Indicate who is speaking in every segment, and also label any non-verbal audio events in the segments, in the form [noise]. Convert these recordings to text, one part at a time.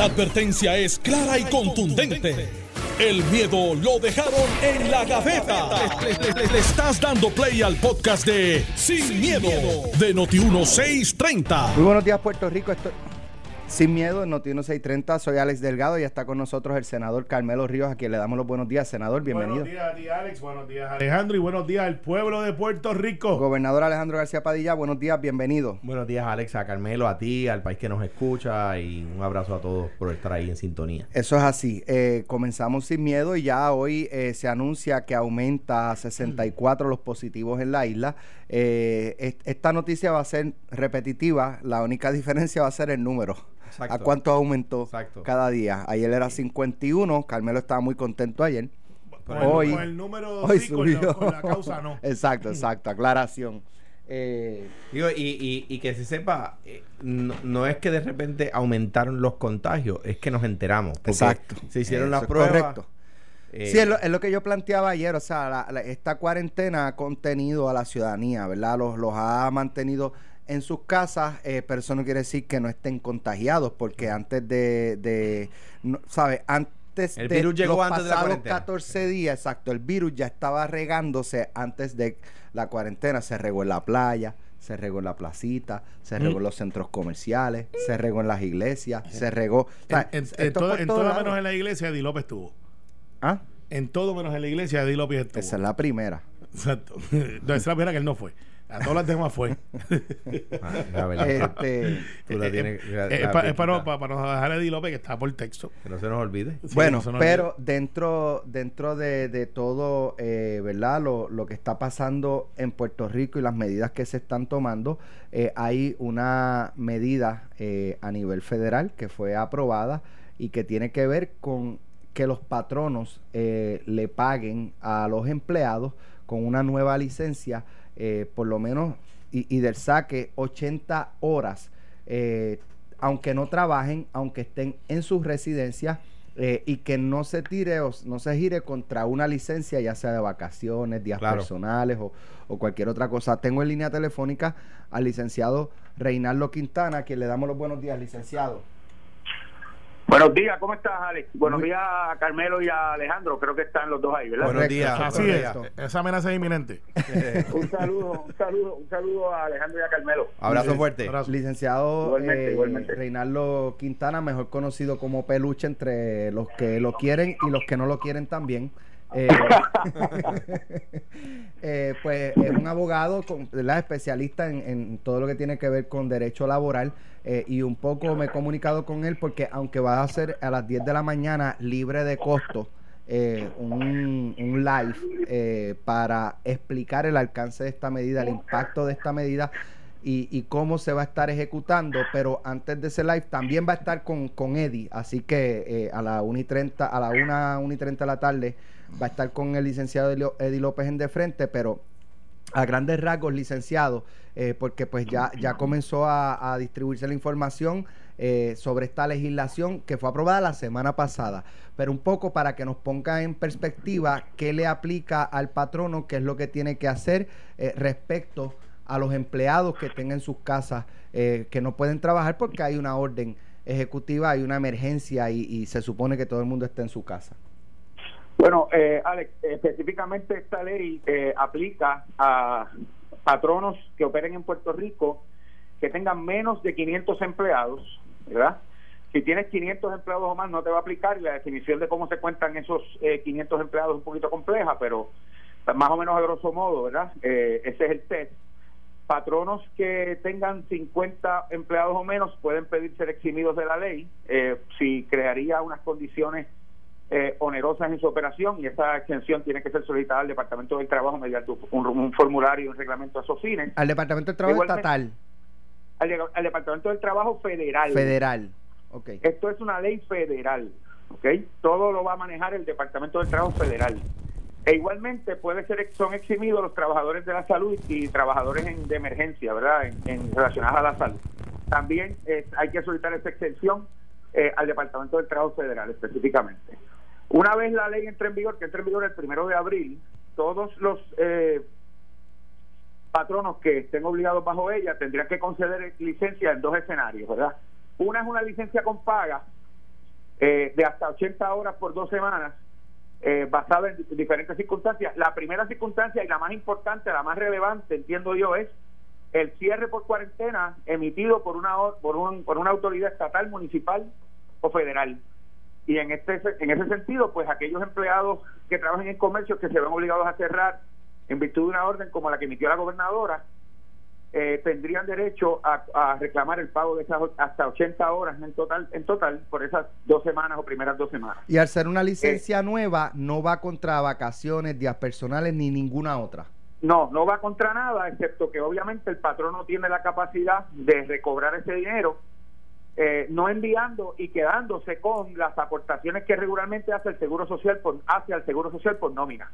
Speaker 1: La advertencia es clara y contundente. El miedo lo dejaron en la gaveta. Le, estás dando play al podcast de Sin, miedo, de Noti1630.
Speaker 2: Muy buenos días, Puerto Rico. Sin miedo en Noti 630. Soy Alex Delgado y está con nosotros el senador Carmelo Ríos, a quien le damos los buenos días. Senador, bienvenido.
Speaker 3: Buenos días a ti, Alex. Buenos días, Alejandro. Y buenos días al pueblo de Puerto Rico.
Speaker 2: Gobernador Alejandro García Padilla, buenos días, bienvenido.
Speaker 4: Buenos días, Alex, a Carmelo, a ti, al país que nos escucha y un abrazo a todos por estar ahí en sintonía.
Speaker 2: Eso es así. Eh, comenzamos sin miedo y ya hoy eh, se anuncia que aumenta a 64 los positivos en la isla. Eh, est- esta noticia va a ser repetitiva. La única [laughs] diferencia va a ser el número.
Speaker 4: Exacto.
Speaker 2: ¿A cuánto aumentó
Speaker 4: Exacto.
Speaker 2: cada día? Ayer era 51. Carmelo estaba muy contento ayer.
Speaker 3: Con el-
Speaker 2: hoy-
Speaker 3: con el número [laughs]
Speaker 2: Hoy
Speaker 3: sí, con la,
Speaker 2: subió.
Speaker 3: con la causa no. [laughs]
Speaker 2: exacto, exacto. Aclaración. Eh,
Speaker 4: Digo, y, y- y que se sepa, eh, no, no es que de repente aumentaron los contagios, es que nos enteramos.
Speaker 2: Exacto.
Speaker 4: Se hicieron las pruebas.
Speaker 2: correcto.
Speaker 4: Eh,
Speaker 2: Sí, es lo, es lo que yo planteaba ayer, o sea, la- la- esta cuarentena ha contenido a la ciudadanía, ¿verdad? Los, los ha mantenido en sus casas, eh, pero eso no quiere decir que no estén contagiados, porque antes de, de no, ¿sabes? Antes
Speaker 4: El
Speaker 2: de
Speaker 4: virus llegó
Speaker 2: los
Speaker 4: antes de la
Speaker 2: pasados
Speaker 4: cuarentena.
Speaker 2: 14 días, exacto, el virus ya estaba regándose antes de la cuarentena, se regó en la playa, se regó en la placita, se regó en los centros comerciales, se regó en las iglesias, se regó... o sea,
Speaker 3: En, en- en todo, en todo menos en la iglesia, Eddie López estuvo.
Speaker 2: ¿Ah?
Speaker 3: En todo menos en la iglesia, Eddie López estuvo.
Speaker 2: Esa es la primera.
Speaker 3: Exacto. [laughs] No, esa es la primera que él no fue. A todas las demás fue. [laughs]
Speaker 4: ah, la verdad,
Speaker 2: Este,
Speaker 4: tú la tienes- la- la
Speaker 3: pa- es para, para, para no dejar a Eddie López que está por texto.
Speaker 4: Que no se nos olvide.
Speaker 3: Sí,
Speaker 2: bueno,
Speaker 3: no se nos
Speaker 2: pero dentro, dentro de, de todo, eh, ¿verdad? Lo, lo que está pasando en Puerto Rico y las medidas que se están tomando, eh, hay una medida eh, a nivel federal que fue aprobada y que tiene que ver con que los patronos eh, le paguen a los empleados con una nueva licencia, eh, por lo menos, y, y del saque 80 horas, eh, aunque no trabajen, aunque estén en sus residencias, eh, y que no se tire o no se gire contra una licencia, ya sea de vacaciones, días
Speaker 4: Claro.
Speaker 2: personales o, o cualquier otra cosa. Tengo en línea telefónica al licenciado Reinaldo Quintana, a quien le damos los buenos días, licenciado.
Speaker 5: Buenos días, ¿cómo estás, Alex? Buenos días a Carmelo y a Alejandro, creo que están los dos ahí, ¿verdad?
Speaker 4: Buenos días.
Speaker 3: Así es. Esa amenaza es inminente. [laughs]
Speaker 5: Un saludo, un saludo, un saludo a Alejandro y a Carmelo.
Speaker 4: Abrazo fuerte.
Speaker 3: Abrazo.
Speaker 2: Licenciado
Speaker 5: Igualmente,
Speaker 2: eh,
Speaker 5: igualmente.
Speaker 2: Reinaldo Quintana, mejor conocido como Peluche entre los que lo quieren y los que no lo quieren también. Eh, [laughs] eh, pues es un abogado con- ¿verdad? especialista en, en todo lo que tiene que ver con derecho laboral eh, y un poco me he comunicado con él porque aunque va a ser a las 10 de la mañana libre de costo eh, un, un live eh, para explicar el alcance de esta medida, el impacto de esta medida y, y cómo se va a estar ejecutando, pero antes de ese live también va a estar con, con Eddie, así que a la 1 y 30, a la 1, 1 y 30 de la tarde va a estar con el licenciado Eddie López en de frente, pero a grandes rasgos, licenciado, eh, porque pues ya, ya comenzó a, distribuirse la información eh, sobre esta legislación que fue aprobada la semana pasada, pero un poco para que nos ponga en perspectiva qué le aplica al patrono, qué es lo que tiene que hacer eh, respecto a los empleados que tengan en sus casas eh, que no pueden trabajar porque hay una orden ejecutiva, hay una emergencia y se supone que todo el mundo está en su casa.
Speaker 5: Bueno, eh, Alex, específicamente esta ley eh, aplica a patronos que operen en Puerto Rico que tengan menos de 500 empleados, ¿verdad? Si tienes 500 empleados o más, no te va a aplicar la definición de cómo se cuentan esos eh, 500 empleados es un poquito compleja, pero más o menos a grosso modo, ¿verdad? Eh, ese es el test. Patronos que tengan 50 empleados o menos pueden pedir ser eximidos de la ley eh, si crearía unas condiciones eh, onerosas en su operación y esa exención tiene que ser solicitada al Departamento del Trabajo mediante un, un formulario y un reglamento a esos fines.
Speaker 2: Al Departamento del Trabajo
Speaker 5: Igualmente-
Speaker 2: Estatal,
Speaker 5: Al, de- al Departamento del Trabajo Federal.
Speaker 2: federal. Ok.
Speaker 5: Esto es una ley federal, ¿ok? Todo lo va a manejar el Departamento del Trabajo Federal. E igualmente puede ser son eximidos los trabajadores de la salud y trabajadores en- de emergencia, ¿verdad? En, en relacionadas a la salud. También eh, hay que solicitar esa exención eh, al Departamento del Trabajo Federal específicamente. Una vez la ley entre en vigor, que entra en vigor el primero de abril, todos los eh, patronos que estén obligados bajo ella tendrían que conceder licencia en dos escenarios, ¿verdad? Una es una licencia con paga, eh, de hasta 80 horas por dos semanas, eh, basado en diferentes circunstancias. La primera circunstancia y la más importante, la más relevante, entiendo yo, es el cierre por cuarentena emitido por una por, un, por una autoridad estatal, municipal o federal. Y en este en ese sentido, pues aquellos empleados que trabajan en comercio que se ven obligados a cerrar en virtud de una orden como la que emitió la gobernadora, eh, tendrían derecho a, reclamar el pago de esas hasta 80 horas en total en total por esas dos semanas o primeras dos semanas.
Speaker 2: Y al ser una licencia nueva, no va contra vacaciones, días personales ni ninguna otra.
Speaker 5: No, no va contra nada, excepto que obviamente el patrón no tiene la capacidad de recobrar ese dinero, eh, no enviando y quedándose con las aportaciones que regularmente hace el Seguro Social por, hacia el Seguro Social por nómina.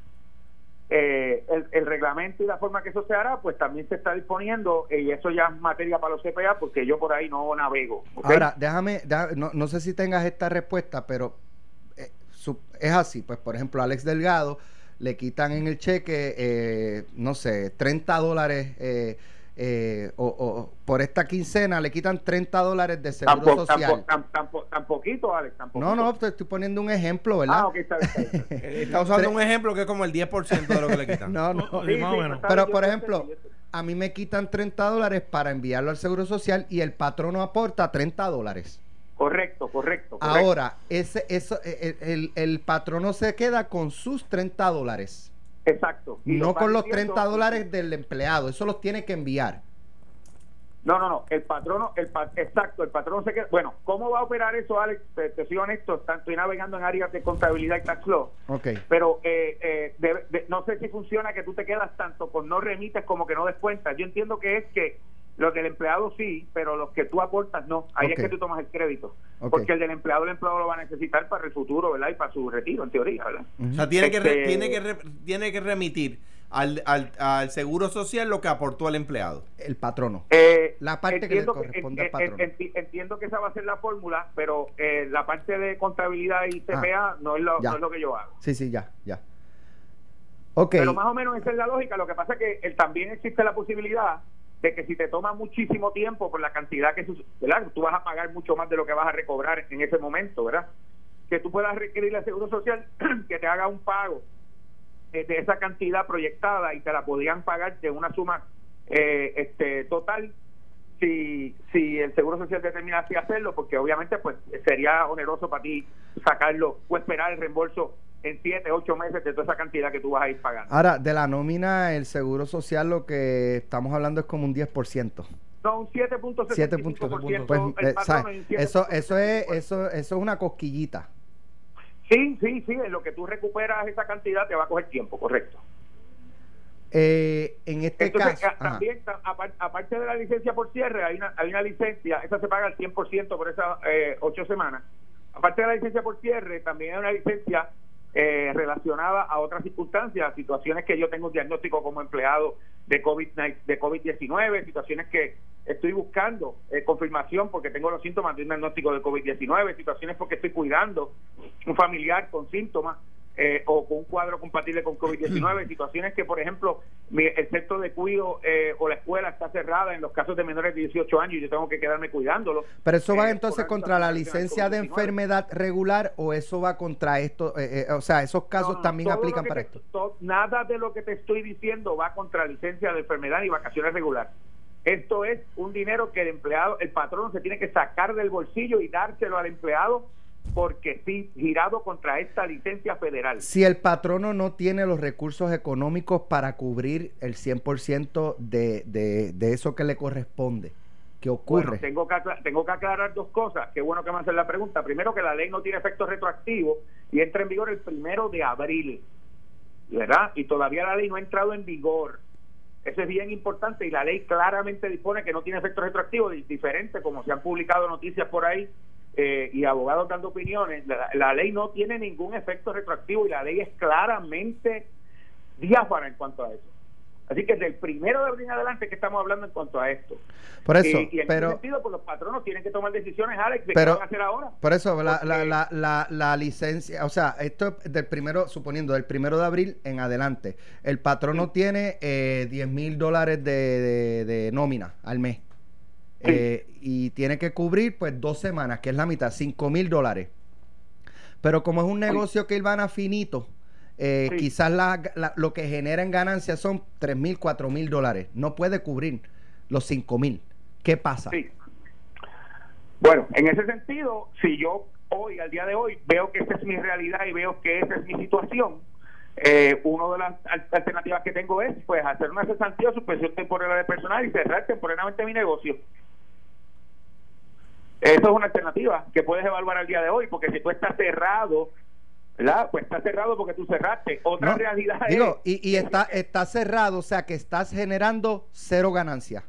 Speaker 5: Eh, el, reglamento y la forma que eso se hará, pues también se está disponiendo y eso ya es materia para los CPA porque yo por ahí no navego.
Speaker 2: Ahora, déjame, no, no, sé si tengas esta respuesta, pero eh, es así. Pues, por ejemplo, Alex Delgado le quitan en el cheque, eh, no sé, 30 dólares. Eh, o, por esta quincena le quitan 30 dólares de seguro social.
Speaker 5: Tan, poquito, Alex.
Speaker 2: No, no, te estoy poniendo un ejemplo, ¿verdad? Ah, [laughs] [laughs]
Speaker 4: está, usando un ejemplo que es como el 10% de lo que le quitan. [laughs]
Speaker 2: no, no, Pero, por ejemplo, a mí me quitan 30 dólares para enviarlo al seguro social y el patrono aporta 30 dólares.
Speaker 5: Correcto, correcto.
Speaker 2: Ahora, ese, eso, e, e, el, el, patrono se queda con sus 30 dólares.
Speaker 5: Exacto.
Speaker 2: no con los 30 dólares del empleado, eso los tiene que enviar.
Speaker 5: No, no, no, el patrono, el exacto, el patrono se queda. Bueno, ¿cómo va a operar eso, Alex? Te, soy honesto, estoy navegando en áreas de contabilidad y tax law.
Speaker 2: Ok.
Speaker 5: Pero eh, eh, no sé si funciona que tú te quedas tanto con no remites como que no descuentas. Yo entiendo que es que los del empleado sí, pero los que tú aportas no. Ahí es que tú tomas el crédito. Porque el del empleado, el empleado lo va a necesitar para el futuro, ¿verdad? Y para su retiro, en teoría, ¿verdad?
Speaker 4: O sea, tiene, que este tiene, que tiene que remitir al, al, seguro social lo que aportó el empleado.
Speaker 2: El patrono.
Speaker 5: Eh,
Speaker 2: la parte que le corresponde al patrono.
Speaker 5: entiendo que esa va a ser la fórmula, pero eh, la parte de contabilidad y CPA ah, no, es lo, no es lo que yo hago.
Speaker 2: Sí, sí, ya, ya.
Speaker 5: Okay. Pero más o menos esa es la lógica. Lo que pasa es que también existe la posibilidad de que si te toma muchísimo tiempo por la cantidad que ¿verdad? tú vas a pagar mucho más de lo que vas a recobrar en ese momento, ¿verdad? Que tú puedas requerir al Seguro Social [clears throat] que te haga un pago de esa cantidad proyectada y te la podían pagar de una suma eh, este total si si el Seguro Social determina así hacerlo, porque obviamente pues sería oneroso para ti sacarlo o esperar el reembolso en 7, 8 meses de toda esa cantidad que tú vas a ir pagando.
Speaker 2: Ahora, de la nómina, el Seguro Social lo que estamos hablando es como un 10%.
Speaker 5: No, un 7.75%.
Speaker 2: Pues, eh, eso, eso, es, eso, eso es una cosquillita.
Speaker 5: Sí, sí, sí, en lo que tú recuperas esa cantidad te va a coger tiempo, correcto.
Speaker 2: Eh, en este caso.
Speaker 5: También, aparte de la licencia por cierre, hay una, hay una licencia, esa se paga al 100% por esas eh, ocho semanas. Aparte de la licencia por cierre, también hay una licencia eh, relacionada a otras circunstancias, situaciones que yo tengo un diagnóstico como empleado de COVID de COVID-19, situaciones que estoy buscando eh, confirmación porque tengo los síntomas de un diagnóstico de COVID-19, situaciones porque estoy cuidando un familiar con síntomas eh, o con un cuadro compatible con COVID-19, situaciones que, por ejemplo, el centro de cuido eh, o la escuela está cerrada en los casos de menores de 18 años y yo tengo que quedarme cuidándolo.
Speaker 2: Pero eso va eh, entonces contra la licencia de enfermedad regular o eso va contra esto, o sea, esos casos también aplican para esto.
Speaker 5: nada de lo que te estoy diciendo va contra licencia de enfermedad y vacaciones regular. Esto es un dinero que el empleado, el patrón se tiene que sacar del bolsillo y dárselo al empleado porque sí, girado contra esta licencia federal.
Speaker 2: Si el patrono no tiene los recursos económicos para cubrir el 100% de, de, de eso que le corresponde, ¿qué ocurre?
Speaker 5: tengo, que tengo que aclarar dos cosas. Qué bueno que me hacen la pregunta. Primero, que la ley no tiene efecto retroactivo y entra en vigor el primero de abril, ¿verdad? Y todavía la ley no ha entrado en vigor. Eso es bien importante y la ley claramente dispone que no tiene efecto retroactivo, diferente como se han publicado noticias por ahí eh, y abogados dando opiniones, la, ley no tiene ningún efecto retroactivo y la ley es claramente diáfana en cuanto a eso. Así que desde el primero de abril en adelante que estamos hablando en cuanto a esto.
Speaker 2: Por eso,
Speaker 5: y, en
Speaker 2: pero,
Speaker 5: ese sentido, pues los patronos tienen que tomar decisiones, Alex, de qué van a hacer ahora.
Speaker 2: Por eso, la, la, la, la, licencia, o sea, esto del primero, suponiendo del primero de abril en adelante, el patrono tiene eh, 10 mil dólares de, de nómina al mes. Eh, y tiene que cubrir pues dos semanas, que es la mitad, cinco mil dólares. Pero como es un negocio que van a finito, eh,
Speaker 5: Sí.
Speaker 2: quizás la- la- lo que genera en ganancias son 3 mil, 4 mil dólares. No puede cubrir los 5 mil. ¿Qué pasa?
Speaker 5: Sí. Bueno, en ese sentido, si yo hoy, al día de hoy, veo que esa es mi realidad y veo que esa es mi situación, eh, una de las al- alternativas que tengo es pues hacer una cesantía o suspensión temporal de personal y cerrar temporalmente mi negocio. Eso es una alternativa que puedes evaluar al día de hoy, porque si tú estás cerrado, ¿verdad? Pues estás cerrado porque tú cerraste. Otra
Speaker 2: No,
Speaker 5: realidad
Speaker 2: Digo,
Speaker 5: es...
Speaker 2: y, y está, está cerrado, o sea que estás generando cero ganancia.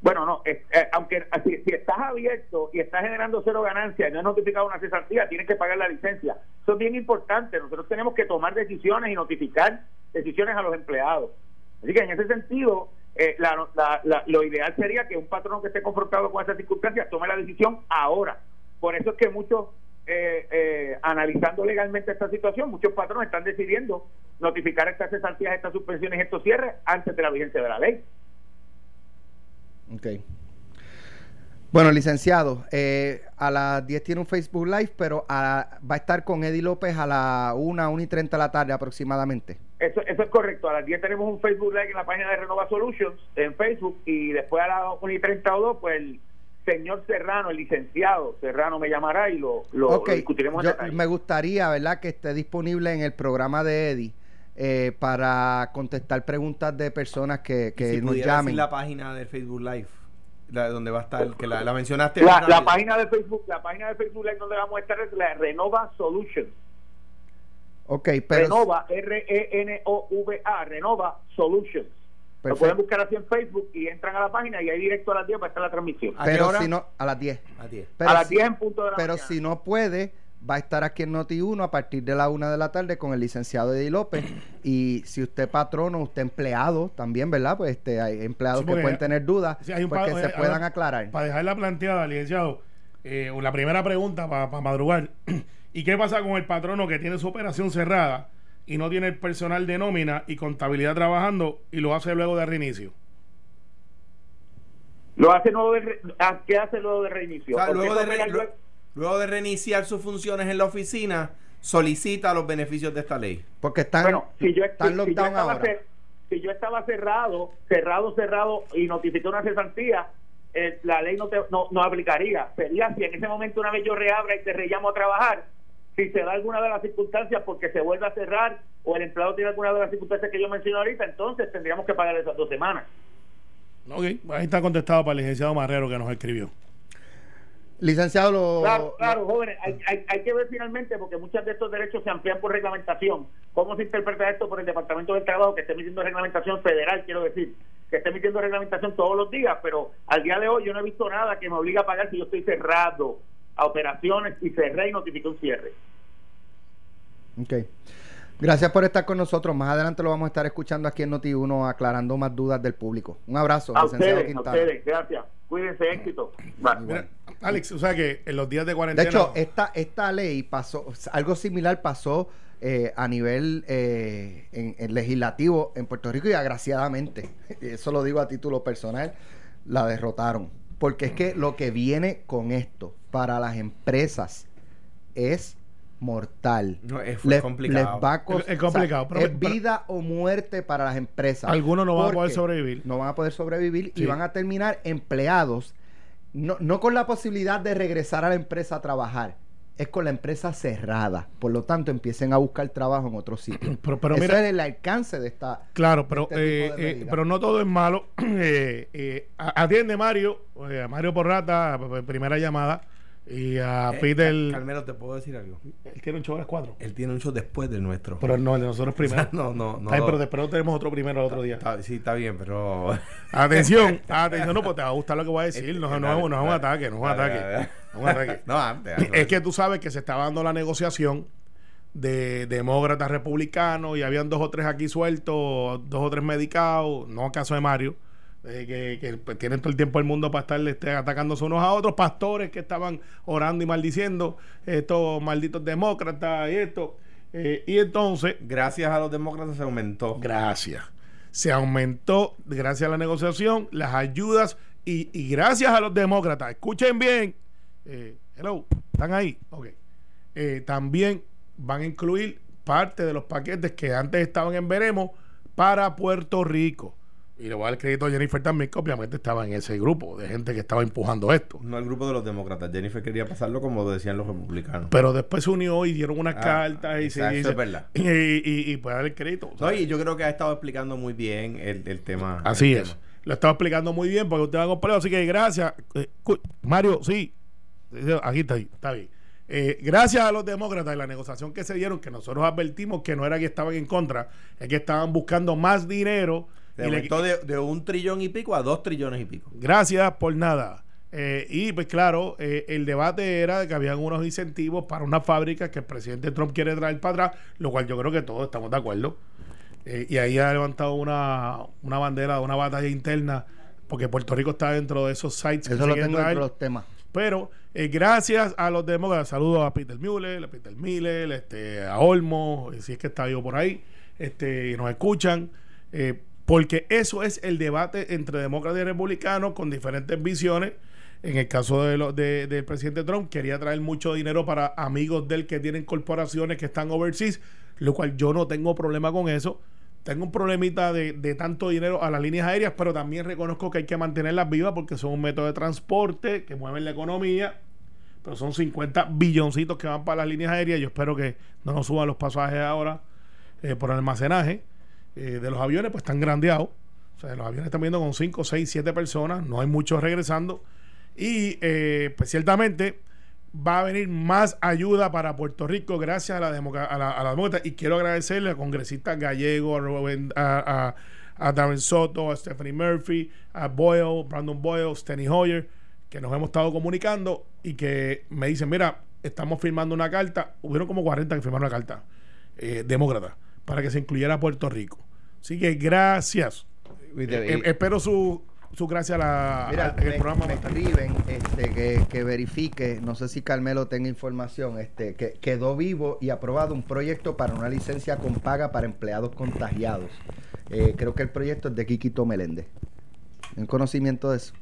Speaker 5: Bueno, no, es- eh, aunque si, si estás abierto y estás generando cero ganancias y no has notificado una cesantía, tienes que pagar la licencia. Eso es bien importante. Nosotros tenemos que tomar decisiones y notificar decisiones a los empleados. Así que en ese sentido, eh, la- la- la- lo ideal sería que un patrón que esté confrontado con esas circunstancias tome la decisión ahora. Por eso es que muchos, eh, eh, analizando legalmente esta situación, muchos patrones están decidiendo notificar estas cesantías, estas suspensiones, estos cierres antes de la vigencia de la ley.
Speaker 2: Ok. Bueno, licenciado, eh, a las 10 tiene un Facebook Live, pero a- va a estar con Eddie López a las 1, 1 y 30 de la tarde aproximadamente.
Speaker 5: Eso, eso es correcto. A las 10 tenemos un Facebook Live en la página de Renova Solutions en Facebook y después a las 1 y 30 o 2, pues el señor Serrano, el licenciado Serrano me llamará y lo, lo,
Speaker 2: ok,
Speaker 5: lo discutiremos
Speaker 2: yo me gustaría, ¿verdad?, que esté disponible en el programa de Eddie eh, para contestar preguntas de personas que, que
Speaker 4: si
Speaker 2: nos llamen.
Speaker 4: decir la página del Facebook Live, la, donde va a estar, que la, la mencionaste.
Speaker 5: La, la página de Facebook, la página de Facebook Live donde vamos a estar es la Renova Solutions.
Speaker 2: Ok, pero...
Speaker 5: Renova, R-E-N-O-V-A, Renova Solutions. Lo
Speaker 2: Perfecto.
Speaker 5: pueden buscar así en Facebook y entran a la página y ahí directo a las 10 va a estar la transmisión.
Speaker 4: ¿A
Speaker 2: pero si no, a las 10.
Speaker 4: A 10.
Speaker 2: Pero
Speaker 5: a las
Speaker 2: si-
Speaker 5: 10 en punto de la
Speaker 2: Pero
Speaker 5: mañana.
Speaker 2: si no puede, va a estar aquí en Noti1 a partir de la una de la tarde con el licenciado Eddie López. [coughs] Y si usted patrono, usted empleado también, ¿verdad? Pues este, hay empleados
Speaker 3: Sí,
Speaker 2: que
Speaker 3: porque-
Speaker 2: pueden tener dudas,
Speaker 3: Sí, hay un
Speaker 2: pues
Speaker 3: pa-
Speaker 2: que
Speaker 3: oye,
Speaker 2: se puedan
Speaker 3: ahora,
Speaker 2: aclarar.
Speaker 3: Para dejarla planteada, licenciado, eh, la primera pregunta para madrugar. ¿Y qué pasa con el patrono que tiene su operación cerrada y no tiene el personal de nómina y contabilidad trabajando y lo hace luego de reinicio?
Speaker 5: Lo hace luego de, re- ah, ¿Qué hace luego de reinicio?
Speaker 4: O sea,
Speaker 5: Porque
Speaker 4: luego, de re-
Speaker 5: pega
Speaker 4: lu- luego de reiniciar sus funciones en la oficina, solicita los beneficios de esta ley.
Speaker 2: Porque están,
Speaker 5: bueno, si yo,
Speaker 2: están
Speaker 5: si- si yo
Speaker 2: lockdown
Speaker 5: estaba
Speaker 2: ahora.
Speaker 5: cer- si yo estaba cerrado, cerrado, cerrado y notifiqué una cesantía, eh, la ley no, te, no, no aplicaría. Sería si en ese momento una vez yo reabra y te rellamo a trabajar, si se da alguna de las circunstancias porque se vuelve a cerrar o el empleado tiene alguna de las circunstancias que yo mencioné ahorita, entonces tendríamos que pagar esas dos semanas.
Speaker 3: Ok, ahí está contestado para el licenciado Marrero que nos escribió.
Speaker 2: Licenciado, lo,
Speaker 5: Claro, claro, jóvenes, hay, hay, hay que ver finalmente, porque muchos de estos derechos se amplían por reglamentación. ¿Cómo se interpreta esto por el Departamento del Trabajo, que esté emitiendo reglamentación federal, quiero decir, que esté emitiendo reglamentación todos los días? Pero al día de hoy yo no he visto nada que me obligue a pagar si yo estoy cerrado a operaciones y cerré y notifiqué un cierre.
Speaker 2: Ok. Gracias por estar con nosotros. Más adelante lo vamos a estar escuchando aquí en Noti1 aclarando más dudas del público. Un abrazo,
Speaker 5: A ustedes, a ustedes, gracias. Cuídense, éxito. Bye.
Speaker 3: Mira, Alex, o sea que en los días de
Speaker 2: De
Speaker 3: cuarentena.
Speaker 2: hecho, esta, esta ley pasó, algo similar pasó eh, a nivel eh, en, en legislativo en Puerto Rico y agraciadamente, [laughs] eso lo digo a título personal, la derrotaron. Porque es que lo que viene con esto para las empresas es mortal.
Speaker 4: No, es-
Speaker 2: Les-
Speaker 4: complicado.
Speaker 2: les va a
Speaker 3: Es- es complicado,
Speaker 2: o sea,
Speaker 3: pero-
Speaker 2: es
Speaker 3: pero-
Speaker 2: vida o muerte para las empresas.
Speaker 3: Algunos no van a poder sobrevivir.
Speaker 2: No van a poder sobrevivir
Speaker 3: Sí.
Speaker 2: y van a terminar empleados, no, no con la posibilidad de regresar a la empresa a trabajar, es con la empresa cerrada. Por lo tanto, empiecen a buscar trabajo en otro sitio. [clears throat]
Speaker 3: Pero- pero
Speaker 2: Ese
Speaker 3: mira-
Speaker 2: es el alcance de esta.
Speaker 3: Claro, pero,
Speaker 2: este
Speaker 3: eh, eh, pero no todo es malo. [clears throat] Eh, eh, atiende Mario, eh, Mario Porrata, primera llamada. Y a
Speaker 4: Eh,
Speaker 3: Peter.
Speaker 4: Cal- Carmelo, ¿te puedo decir algo?
Speaker 3: él tiene un show a las 4.
Speaker 4: Él tiene un show después del nuestro.
Speaker 3: Pero no, el de nosotros primero. [laughs]
Speaker 4: no, no, no.
Speaker 3: Está bien, pero después tenemos otro primero el otro día.
Speaker 4: Está- sí, está bien, pero... [laughs]
Speaker 3: Atención, atención, no, pues te va a gustar lo que voy a decir. No, no, no, es un- no es un ataque, no es un ataque. No es un ataque. [laughs]
Speaker 4: No, antes.
Speaker 3: Es que tú sabes que se estaba dando la negociación de demócratas republicanos y habían dos o tres aquí sueltos, dos o tres medicados, no caso de Mario, eh, que, que, pues, tienen todo el tiempo del mundo para estar este, atacándose unos a otros, pastores que estaban orando y maldiciendo estos malditos demócratas y esto. Eh, y entonces,
Speaker 4: Gracias a los demócratas se aumentó.
Speaker 3: gracias. Se aumentó, gracias a la negociación, las ayudas y, y gracias a los demócratas. Escuchen bien. Eh, hello, ¿están ahí? Ok. eh, también van a incluir parte de los paquetes que antes estaban en Veremos para Puerto Rico. Y le voy a dar el crédito a Jennifer también, que obviamente estaba en ese grupo de gente que estaba empujando esto.
Speaker 4: No el grupo de los demócratas. Jennifer quería pasarlo como decían los republicanos.
Speaker 3: Pero después se unió y dieron unas
Speaker 4: Ah,
Speaker 3: cartas y
Speaker 4: exacto,
Speaker 3: se
Speaker 4: eso es verdad. [laughs]
Speaker 3: Y, y, y puede dar el crédito.
Speaker 4: No, y yo creo que ha estado explicando muy bien el, el tema.
Speaker 3: Así
Speaker 4: el
Speaker 3: es.
Speaker 4: tema.
Speaker 3: Lo estaba explicando muy bien porque usted va a complejo. Así que gracias. Eh, Mario, sí. Aquí está, ahí, está bien. Eh, gracias a los demócratas y la negociación que se dieron, que nosotros advertimos que no era que estaban en contra, es que estaban buscando más dinero.
Speaker 4: Se
Speaker 3: y le-
Speaker 4: aumentó de, de un trillón y pico a dos trillones y pico.
Speaker 3: Gracias por nada. Eh, y pues claro, eh, el debate era de que habían unos incentivos para una fábrica que el presidente Trump quiere traer para atrás, lo cual yo creo que todos estamos de acuerdo. Eh, y ahí ha levantado una, una bandera, una batalla interna, porque Puerto Rico está dentro de esos sites que
Speaker 2: Eso lo tengo
Speaker 3: traer.
Speaker 2: entre los temas.
Speaker 3: Pero eh, gracias a los demócratas, saludos a Peter Mueller, a Peter Miller, este, a Olmo, si es que está vivo por ahí, este, y nos escuchan, eh, porque eso es el debate entre demócratas y republicanos con diferentes visiones. En el caso de lo- de- del presidente Trump, quería traer mucho dinero para amigos de él que tienen corporaciones que están overseas, lo cual yo no tengo problema con eso. Tengo un problemita de, de tanto dinero a las líneas aéreas, pero también reconozco que hay que mantenerlas vivas porque son un método de transporte que mueven la economía. Pero son 50 billoncitos que van para las líneas aéreas. Yo espero que no nos suban los pasajes ahora eh, por almacenaje eh, de los aviones, pues están grandeados. O sea, los aviones están viendo con 5, 6, 7 personas. No hay muchos regresando. Y eh, pues ciertamente va a venir más ayuda para Puerto Rico gracias a la, a a la demócrata. Y quiero agradecerle a congresistas gallegos, a, Rubén- a, Darren Soto, a Stephanie Murphy, a Boyle, Brandon Boyle, Steny Hoyer, que nos hemos estado comunicando y que me dicen, mira, estamos firmando una carta. Hubieron como 40 que firmaron la carta, eh, demócrata, para que se incluyera a Puerto Rico. Así que gracias.
Speaker 4: Y te-
Speaker 3: Eh, eh, espero su, su gracia a la,
Speaker 2: Mira,
Speaker 3: en el
Speaker 2: me,
Speaker 3: programa.
Speaker 2: me escriben este, que, que verifique, no sé si Carmelo tenga información, este, que quedó vivo y aprobado un proyecto para una licencia con paga para empleados contagiados. Eh, creo que el proyecto es de Quiquito Meléndez. ¿En conocimiento de eso?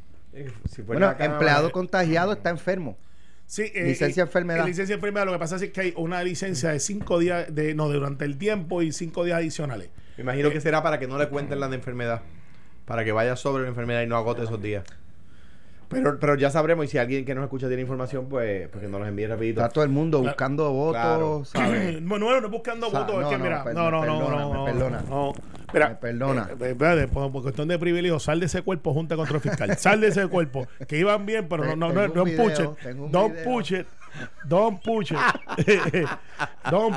Speaker 4: si
Speaker 2: Bueno, empleado contagiado está enfermo.
Speaker 3: Sí, eh,
Speaker 2: Licencia
Speaker 3: eh,
Speaker 2: enfermedad.
Speaker 3: eh, Licencia enfermedad. Lo que pasa es que hay una licencia de cinco días, de no, durante el tiempo y cinco días adicionales.
Speaker 4: Me imagino que será para que no le cuenten la de enfermedad. Para que vaya sobre la enfermedad y no agote esos días. Pero, pero ya sabremos y si alguien que nos escucha tiene información, pues, pues que nos los envíe rapidito.
Speaker 2: Está todo el mundo
Speaker 3: Claro.
Speaker 2: buscando votos,
Speaker 4: Claro.
Speaker 2: ¿sabes? [clears throat]
Speaker 3: Bueno, no buscando
Speaker 2: O sea,
Speaker 3: votos, es
Speaker 2: no,
Speaker 3: que
Speaker 2: no,
Speaker 3: mira,
Speaker 2: per-
Speaker 3: no, no, no, no,
Speaker 2: perdona.
Speaker 3: no. Mira,
Speaker 2: Me perdona.
Speaker 3: eh, espérate, por, por cuestión de privilegio, sal de ese cuerpo junta contra el fiscal. Sal de ese cuerpo, que iban bien, pero no, no, no, don't push it. Don't
Speaker 2: video.
Speaker 3: push it. Don't push it. [laughs] don't.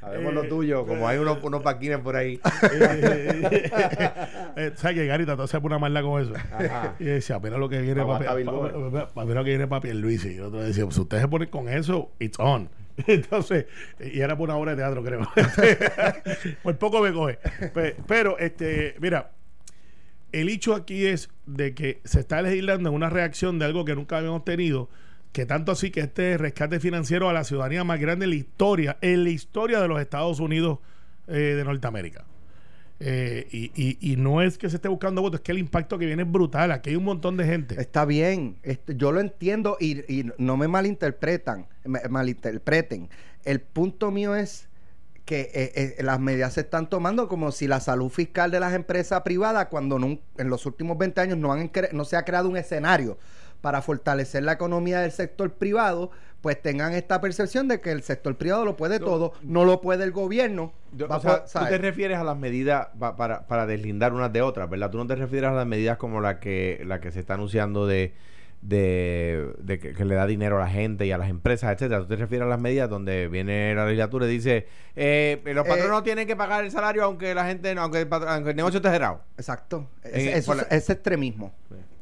Speaker 4: Sabemos lo tuyo, como hay unos, unos paquines por ahí. [laughs]
Speaker 3: Eh, ¿Sabes que Garita todo se pone una maldad con eso?
Speaker 4: Ajá.
Speaker 3: Y decía, mira lo que viene papi, mira lo que viene papi el Luis. Y el otro decía, pues ustedes se ponen con eso, it's on. [laughs] Entonces, y era por una obra de teatro, creo. [laughs] por poco me coge. Pe- Pero, este, mira, el hecho aquí es de que se está legislando una reacción de algo que nunca habíamos tenido, que tanto así que este rescate financiero a la ciudadanía más grande en la historia, en la historia de los Estados Unidos eh, de Norteamérica. Eh, y, y- y no es que se esté buscando votos, es que el impacto que viene es brutal. Aquí hay un montón de gente.
Speaker 2: Está bien, este, yo lo entiendo y, y no me malinterpretan, me- malinterpreten. El punto mío es que eh, eh, las medidas se están tomando como si la salud fiscal de las empresas privadas, cuando en los últimos 20 años no, han no se ha creado un escenario para fortalecer la economía del sector privado, pues tengan esta percepción de que el sector privado lo puede
Speaker 4: No.
Speaker 2: todo, no lo puede el gobierno.
Speaker 4: Yo- o sea, tú te refieres a las medidas pa- para, para deslindar unas de otras, ¿verdad? Tú no te refieres a las medidas como la que, la que se está anunciando de, de, de que, que le da dinero a la gente y a las empresas, etcétera. Tú te refieres a las medidas donde viene la legislatura y dice eh, los
Speaker 2: Eh,
Speaker 4: patronos tienen que pagar el salario aunque la gente no- aunque el, aunque el negocio esté cerrado.
Speaker 2: Exacto.
Speaker 4: En-
Speaker 2: Ese, eso-
Speaker 4: la-
Speaker 2: ese extremismo.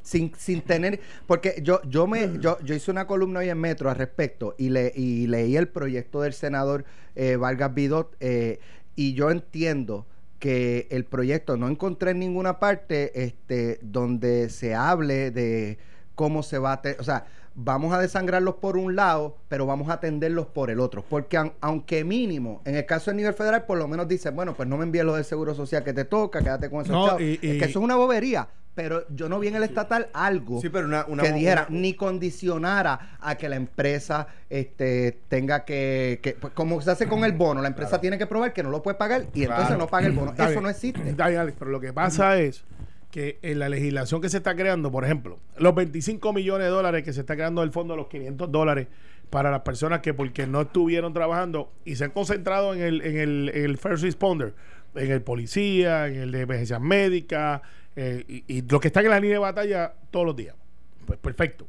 Speaker 2: Sin, sin tener. Porque yo, yo me, yo, yo hice una columna hoy en Metro al respecto y le, y leí el proyecto del senador eh, Vargas Vidot, eh, y yo entiendo que el proyecto no encontré en ninguna parte este donde se hable de cómo se va a o sea vamos a desangrarlos por un lado pero vamos a atenderlos por el otro porque aun- aunque mínimo en el caso del nivel federal por lo menos dice bueno pues no me envíes lo del seguro social que te toca quédate con esos
Speaker 3: No,
Speaker 2: chavos.
Speaker 3: y-
Speaker 2: es
Speaker 3: y-
Speaker 2: que eso es una bobería pero yo no vi en el estatal algo
Speaker 4: Sí, pero una- una-
Speaker 2: que dijera
Speaker 4: una-
Speaker 2: ni condicionara a que la empresa este tenga que, que- pues, como se hace con el bono, la empresa tiene que probar que no lo puede pagar y entonces no paga el bono. Eso no existe.
Speaker 3: Está bien, Alex, pero lo que pasa es que en la legislación que se está creando, por ejemplo, los 25 millones de dólares que se está creando del fondo, los 500 dólares para las personas que porque no estuvieron trabajando y se han concentrado en el, en el, en el first responder, en el policía, en el de emergencias médicas, eh, y, y los que están en la línea de batalla todos los días. Pues perfecto.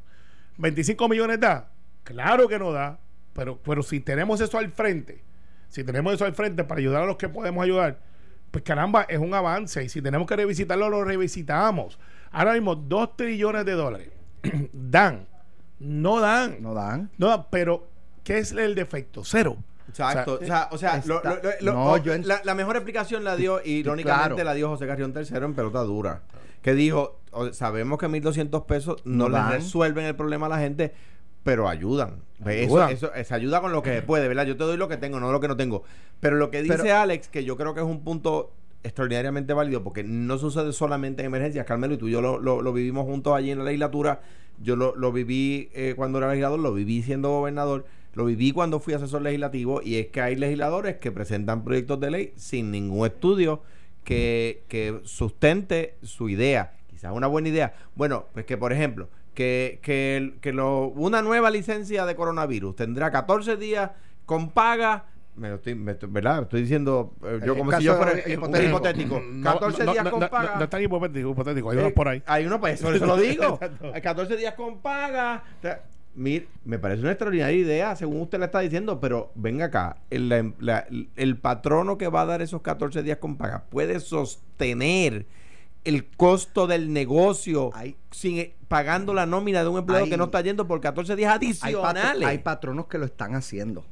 Speaker 3: 25 millones da. Claro que no da, pero, pero si tenemos eso al frente, si tenemos eso al frente para ayudar a los que podemos ayudar, pues caramba, es un avance. Y si tenemos que revisitarlo, lo revisitamos. Ahora mismo, 2 trillones de dólares [clears throat] dan. No dan.
Speaker 2: No dan.
Speaker 3: No dan, pero ¿qué es el defecto? Cero.
Speaker 4: Exacto. O sea, o sea, lo-
Speaker 2: está-
Speaker 4: lo- lo-
Speaker 2: no,
Speaker 4: o-
Speaker 2: yo ent-
Speaker 4: la, la mejor explicación la dio, irónicamente,
Speaker 2: claro.
Speaker 4: la dio José Carrión III en pelota dura. Que dijo: Sabemos que 1.200 pesos no,
Speaker 2: No
Speaker 4: resuelven el problema a la gente, pero ayudan. Eso, eso, se ayuda con lo que se puede, ¿verdad? Yo te doy lo que tengo, no lo que no tengo. Pero lo que dice
Speaker 2: Pero-
Speaker 4: Alex, que yo creo que es un punto extraordinariamente válido, porque no sucede solamente en emergencias, Carmelo, y tú y yo lo, lo- lo vivimos juntos allí en la legislatura. Yo lo, lo viví eh, cuando era legislador, lo viví siendo gobernador, lo viví cuando fui asesor legislativo, y es que hay legisladores que presentan proyectos de ley sin ningún estudio que, que sustente su idea. Quizás una buena idea. Bueno, pues que por ejemplo, que, que, que lo, una nueva licencia de coronavirus tendrá 14 días con paga. Me lo estoy, me estoy- ¿verdad? Estoy diciendo eh, yo
Speaker 2: El
Speaker 4: como si yo fuera
Speaker 2: hipotético.
Speaker 4: hipotético.
Speaker 3: No,
Speaker 4: 14
Speaker 3: no,
Speaker 4: días
Speaker 3: no,
Speaker 4: con paga.
Speaker 3: No, es tan hipotético, hipotético. Hay
Speaker 4: Eh,
Speaker 3: unos por ahí.
Speaker 4: Hay uno, pues, por eso lo [laughs] digo.
Speaker 3: Exacto.
Speaker 4: Hay 14 días con paga. Mir- me parece una extraordinaria idea, según usted le está diciendo, pero venga acá, el, la- la- el patrono que va a dar esos 14 días con paga puede sostener el costo del negocio
Speaker 2: Hay-
Speaker 4: sin, pagando la nómina de un empleado
Speaker 2: Hay-
Speaker 4: que no está yendo por 14 días
Speaker 2: Hay, patro-
Speaker 4: adicionales.
Speaker 2: hay patronos que lo están haciendo.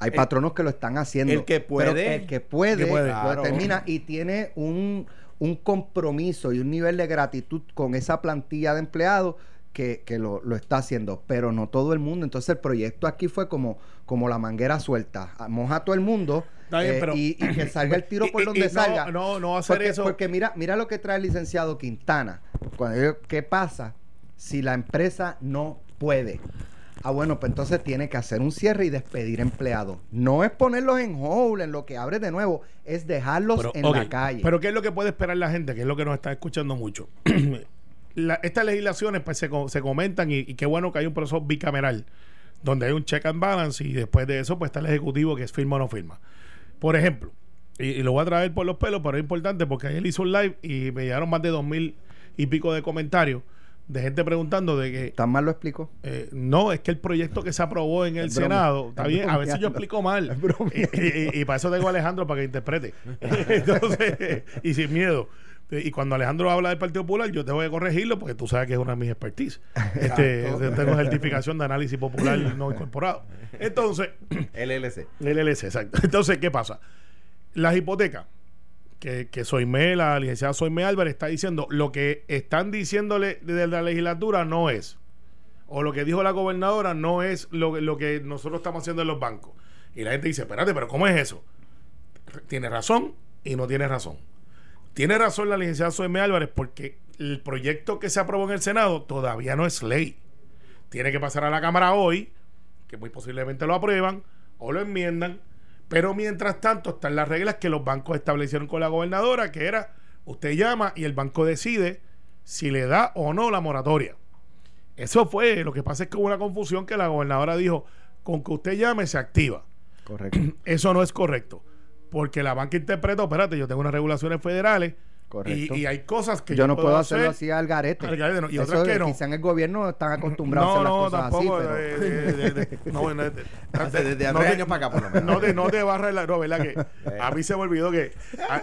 Speaker 2: Hay
Speaker 4: El-
Speaker 2: patronos que lo están haciendo.
Speaker 4: el que puede.
Speaker 2: Pero el que puede,
Speaker 3: Que puede.
Speaker 4: Claro.
Speaker 2: termina y tiene un, un compromiso y un nivel de gratitud con esa plantilla de empleados que, que lo, lo está haciendo, pero no todo el mundo. Entonces el proyecto aquí fue como, como la manguera suelta. Moja a todo el mundo
Speaker 3: bien,
Speaker 2: eh,
Speaker 3: pero-
Speaker 2: y, y que [coughs] salga el tiro
Speaker 3: Y-
Speaker 2: por
Speaker 3: y-
Speaker 2: donde
Speaker 3: y no-
Speaker 2: salga.
Speaker 3: no, no hacer
Speaker 2: porque,
Speaker 3: eso.
Speaker 2: Porque mira, mira lo que trae el licenciado Quintana. Cuando yo- ¿Qué pasa si la empresa no puede? Ah, bueno, pues entonces tiene que hacer un cierre y despedir empleados. No es ponerlos en hold, en lo que abre de nuevo, es dejarlos
Speaker 3: Pero,
Speaker 2: en la calle.
Speaker 3: Pero ¿qué es lo que puede esperar la gente? Que es lo que nos está escuchando mucho. [clears throat] La- estas legislaciones pues, se, se comentan y, y qué bueno que hay un proceso bicameral donde hay un check and balance y después de eso pues está el ejecutivo que es firma o no firma. Por ejemplo, y, y lo voy a traer por los pelos, pero es importante porque ayer hizo un live y me llegaron más de dos mil y pico de comentarios de gente preguntando de que
Speaker 2: ¿Tan mal lo explico?
Speaker 3: eh, no, es que el proyecto que se aprobó en el
Speaker 2: Es.
Speaker 3: Senado, está
Speaker 2: Es
Speaker 3: bien, a si yo explico mal. [laughs] Y, y- y para eso tengo a Alejandro para que interprete. [laughs] Entonces, y sin miedo. Y cuando Alejandro habla del Partido Popular, yo tengo que corregirlo porque tú sabes que es una de mis expertise. [laughs] Este, tengo certificación de análisis popular no incorporado. Entonces, [laughs]
Speaker 4: LLC.
Speaker 3: LLC, exacto. Entonces, ¿qué pasa? Las hipotecas, que, que Soime, la licenciada Soime Álvarez está diciendo, lo que están diciéndole desde la legislatura no es, o lo que dijo la gobernadora no es lo, lo que nosotros estamos haciendo en los bancos. Y la gente dice, espérate, pero ¿cómo es eso? Tiene razón y no tiene razón. Tiene razón la licenciada Soime Álvarez porque el proyecto que se aprobó en el Senado todavía no es ley. Tiene que pasar a la Cámara hoy, que muy posiblemente lo aprueban o lo enmiendan. Pero mientras tanto están las reglas que los bancos establecieron con la gobernadora, que era usted llama y el banco decide si le da o no la moratoria. Eso fue, lo que pasa es que hubo una confusión que la gobernadora dijo, con que usted llame se activa.
Speaker 2: Correcto. [clears throat]
Speaker 3: Eso no es correcto. Porque la banca interpreta, espérate, yo tengo unas regulaciones federales
Speaker 2: Correcto.
Speaker 3: y, y hay cosas que
Speaker 2: yo no puedo hacerlo
Speaker 3: hacer
Speaker 2: así al garete.
Speaker 3: al garete, no. Y
Speaker 2: Eso
Speaker 3: otras que no.
Speaker 2: Quizá en el gobierno están acostumbrados a hacer las
Speaker 3: no,
Speaker 2: cosas
Speaker 3: tampoco.
Speaker 2: así, pero...
Speaker 3: de- de- no, [laughs]
Speaker 4: desde
Speaker 3: no
Speaker 4: tres
Speaker 3: te-
Speaker 4: años para acá, por lo menos.
Speaker 3: No te, no te barras la. No, ¿verdad? Que a mí se me olvidó que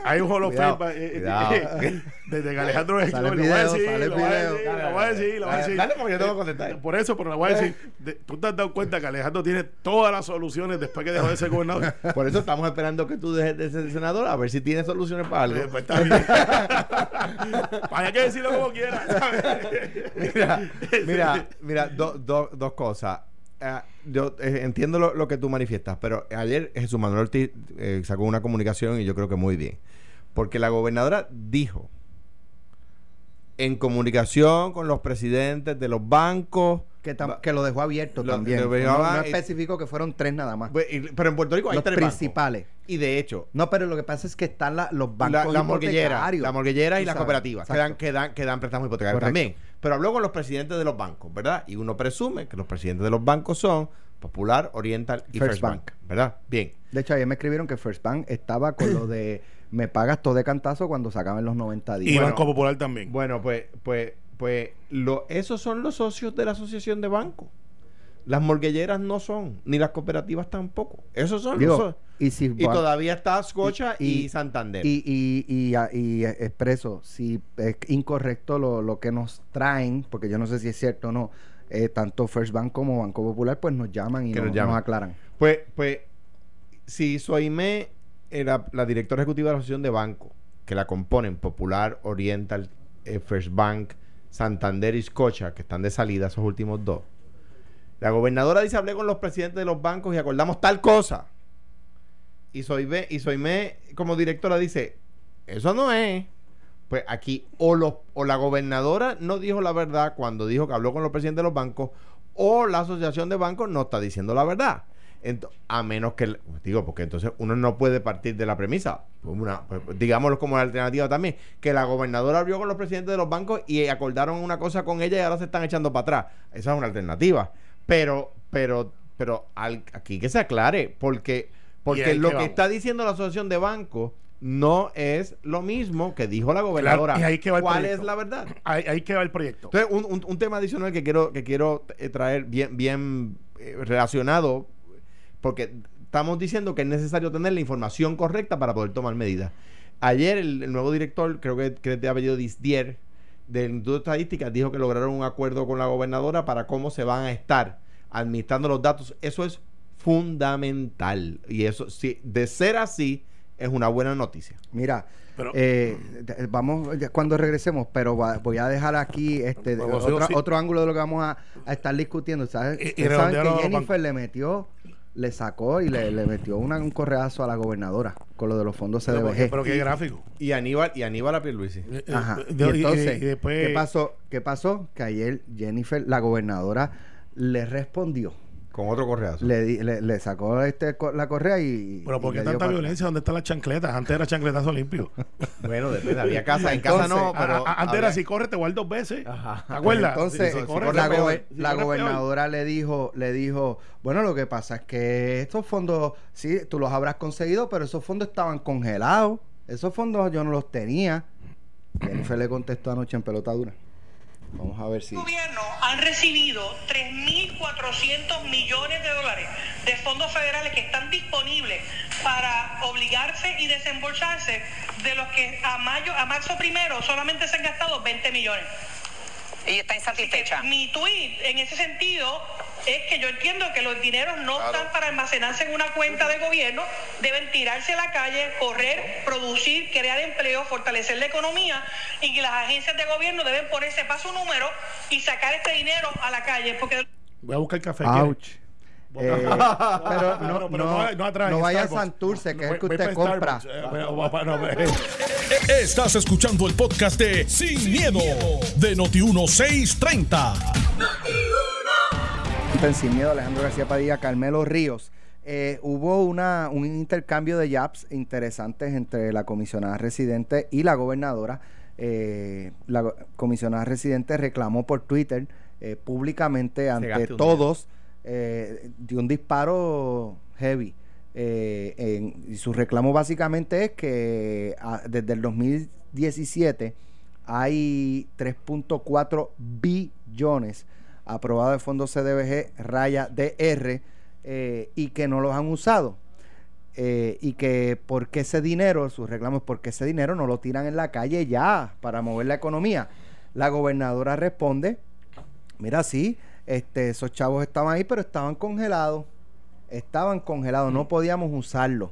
Speaker 3: hay- un Hall of
Speaker 2: Cuidado,
Speaker 3: Fame, eh, eh, eh, Desde que Alejandro
Speaker 2: Sale
Speaker 3: lo voy a decir, lo voy a decir, lo voy a decir, lo voy a decir.
Speaker 4: Dale, porque yo tengo que
Speaker 3: Eh,
Speaker 4: contestar.
Speaker 3: Por eso, pero lo voy a decir. De- Tú te has dado cuenta que Alejandro tiene todas las soluciones después que dejó de ser gobernador.
Speaker 4: Por eso estamos esperando que tú dejes de ser senador a ver si tienes soluciones para algo.
Speaker 3: Eh, pues está bien. [laughs] Hay que decirlo como quiera.
Speaker 4: mira, mira, mira, do- do- dos cosas. Ah, yo eh, entiendo lo, lo que tú manifiestas, pero ayer Jesús Manuel Ortiz eh, sacó una comunicación y yo creo que muy bien. Porque la gobernadora dijo en comunicación con los presidentes de los bancos.
Speaker 2: Que, que lo dejó abierto
Speaker 4: Lo-
Speaker 2: también.
Speaker 4: lo
Speaker 2: no, no especificó que fueron tres nada más.
Speaker 4: Pues, y- Pero en Puerto Rico hay
Speaker 2: los
Speaker 4: tres bancos.
Speaker 2: principales.
Speaker 4: Y de hecho,
Speaker 2: No, pero lo que pasa es que están la- los
Speaker 4: la,
Speaker 2: bancos
Speaker 4: la morguillera,
Speaker 2: hipotecarios.
Speaker 4: la morguillera y
Speaker 2: Tú
Speaker 4: las cooperativas que dan, que, dan, que dan préstamos hipotecarios
Speaker 2: Correcto.
Speaker 4: también. Pero habló con los presidentes de los bancos, ¿verdad? Y uno presume que los presidentes de los bancos son Popular, Oriental y
Speaker 2: First
Speaker 4: First, Bank.
Speaker 2: Bank.
Speaker 4: ¿verdad? Bien.
Speaker 2: De hecho, ayer me escribieron que First Bank estaba con lo de [coughs] me pagas todo de cantazo cuando se acaban los 90 días.
Speaker 3: Y
Speaker 4: Bueno.
Speaker 3: Banco Popular también.
Speaker 4: Bueno, pues, pues, pues, lo, esos son los socios de la Asociación de Bancos. Las morguilleras no son, ni las cooperativas tampoco. Esos son
Speaker 2: Digo,
Speaker 4: los socios.
Speaker 2: y si
Speaker 4: Y
Speaker 2: va-
Speaker 4: todavía está Scotia y,
Speaker 2: y-
Speaker 4: Santander.
Speaker 2: Y, y, y, y, eh, expreso, si es incorrecto lo, lo que nos traen, porque yo no sé si es cierto o no, eh, tanto First Bank como Banco Popular, pues nos llaman y nos,
Speaker 4: nos llaman.
Speaker 2: nos aclaran.
Speaker 4: Pues, pues, si Soime era la directora ejecutiva de la Asociación de Bancos, que la componen Popular, Oriental, eh, First Bank, Santander y Scotia, que están de salida esos últimos dos. La gobernadora dice, hablé con los presidentes de los bancos y acordamos tal cosa. Y Soime, y Soime como directora dice, eso no es. Pues aquí o, o la gobernadora no dijo la verdad cuando dijo que habló con los presidentes de los bancos, o la asociación de bancos no está diciendo la verdad. A menos que, digo, porque entonces uno no puede partir de la premisa, pues una, pues, digámoslo como alternativa también, que la gobernadora habló con los presidentes de los bancos y acordaron una cosa con ella y ahora se están echando para atrás. Esa es una alternativa. Pero, pero, pero al- aquí que se aclare, porque, porque lo
Speaker 3: que
Speaker 4: que está diciendo la asociación de bancos no es lo mismo que dijo la gobernadora.
Speaker 3: y ahí que va el
Speaker 4: ¿Cuál
Speaker 3: proyecto.
Speaker 4: es la verdad?
Speaker 3: Ahí, ahí queda el proyecto.
Speaker 4: Entonces, un, un- un tema adicional que quiero, que quiero eh, traer bien, bien eh, relacionado, porque estamos diciendo que es necesario tener la información correcta para poder tomar medidas. Ayer el, el nuevo director, creo que, que es de apellido Disdier, del Instituto de Estadísticas, dijo que lograron un acuerdo con la gobernadora para cómo se van a estar administrando los datos. Eso es fundamental. Y eso, si de ser así, es una buena noticia.
Speaker 2: Mira,
Speaker 3: Pero-
Speaker 2: eh, vamos cuando regresemos, pero va- voy a dejar aquí este
Speaker 3: Bueno,
Speaker 2: otra-
Speaker 3: sí, sí.
Speaker 2: otro ángulo de lo que vamos a, a estar discutiendo. ¿sabes?
Speaker 3: Y- y redondearon
Speaker 2: que Jennifer le metió, le sacó y le, le metió una- un correazo a la gobernadora con lo de los fondos
Speaker 3: pero,
Speaker 2: CDBG.
Speaker 3: pero qué gráfico.
Speaker 4: Y Aníbal, y Aníbal a Pierluisi.
Speaker 3: Eh, eh,
Speaker 2: Ajá.
Speaker 3: de-
Speaker 2: Y entonces,
Speaker 3: y después-
Speaker 2: ¿qué pasó? ¿Qué pasó? Que ayer Jennifer, la gobernadora, le respondió.
Speaker 4: Con otro correazo.
Speaker 2: Le, di- le, le sacó este co- la correa y.
Speaker 3: Pero
Speaker 2: y
Speaker 3: ¿por qué
Speaker 2: le dio
Speaker 3: tanta violencia? ¿Dónde están las chancletas? Antes era chancletazo limpio. [laughs]
Speaker 4: Bueno, depende. Había casa. En casa no,
Speaker 2: Entonces,
Speaker 4: pero.
Speaker 3: A- a- antes era si corre te igual dos veces.
Speaker 4: Ajá.
Speaker 3: ¿Te acuerdas?
Speaker 2: Entonces,
Speaker 3: Si- si corre,
Speaker 2: la,
Speaker 3: te peor.
Speaker 2: gobe-
Speaker 3: Si
Speaker 2: la
Speaker 3: corre, peor.
Speaker 2: gobernadora le dijo, le dijo, bueno, lo que pasa es que estos fondos, sí, tú los habrás conseguido, pero esos fondos estaban congelados. Esos fondos yo no los tenía. Jennifer le contestó anoche en pelota dura. Vamos a ver si.
Speaker 6: gobierno han recibido 3.400 millones de dólares de fondos federales que están disponibles para obligarse y desembolsarse, de los que a mayo, a marzo primero solamente se han gastado 20 millones.
Speaker 7: Y está insatisfecha.
Speaker 6: Mi tweet en ese sentido es que yo entiendo que los dineros no están para almacenarse en una cuenta de gobierno, deben tirarse a la calle, correr, producir, crear empleo, fortalecer la economía y que las agencias de gobierno deben ponerse paso número y sacar este dinero a la calle porque
Speaker 3: Voy a buscar café. ¿quieres?
Speaker 2: Ouch. Eh, [laughs] pero no,
Speaker 3: Pero- pero
Speaker 2: no,
Speaker 3: no atrás,
Speaker 2: no
Speaker 3: en
Speaker 2: vaya a. Santurce, que es el que usted
Speaker 3: para
Speaker 2: compra.
Speaker 3: Eh, no. [laughs]
Speaker 1: Estás escuchando el podcast de Sin, miedo, de Noti1630.
Speaker 2: Sin miedo, Alejandro García Padilla, Carmelo Ríos. Eh, hubo una, un intercambio de jabs interesantes entre la comisionada residente y la gobernadora. Eh, la comisionada residente reclamó por Twitter eh, públicamente ante todos de un disparo heavy. En- y su reclamo básicamente es que ah, desde el 2017 hay 3.4 billones aprobados de fondos CDBG raya DR eh, y que no los han usado. Eh, y que porque ese dinero, sus reclamos, porque ese dinero no lo tiran en la calle ya para mover la economía. La gobernadora responde, mira, sí, este, esos chavos estaban ahí, pero estaban congelados. Estaban congelados, no podíamos usarlos.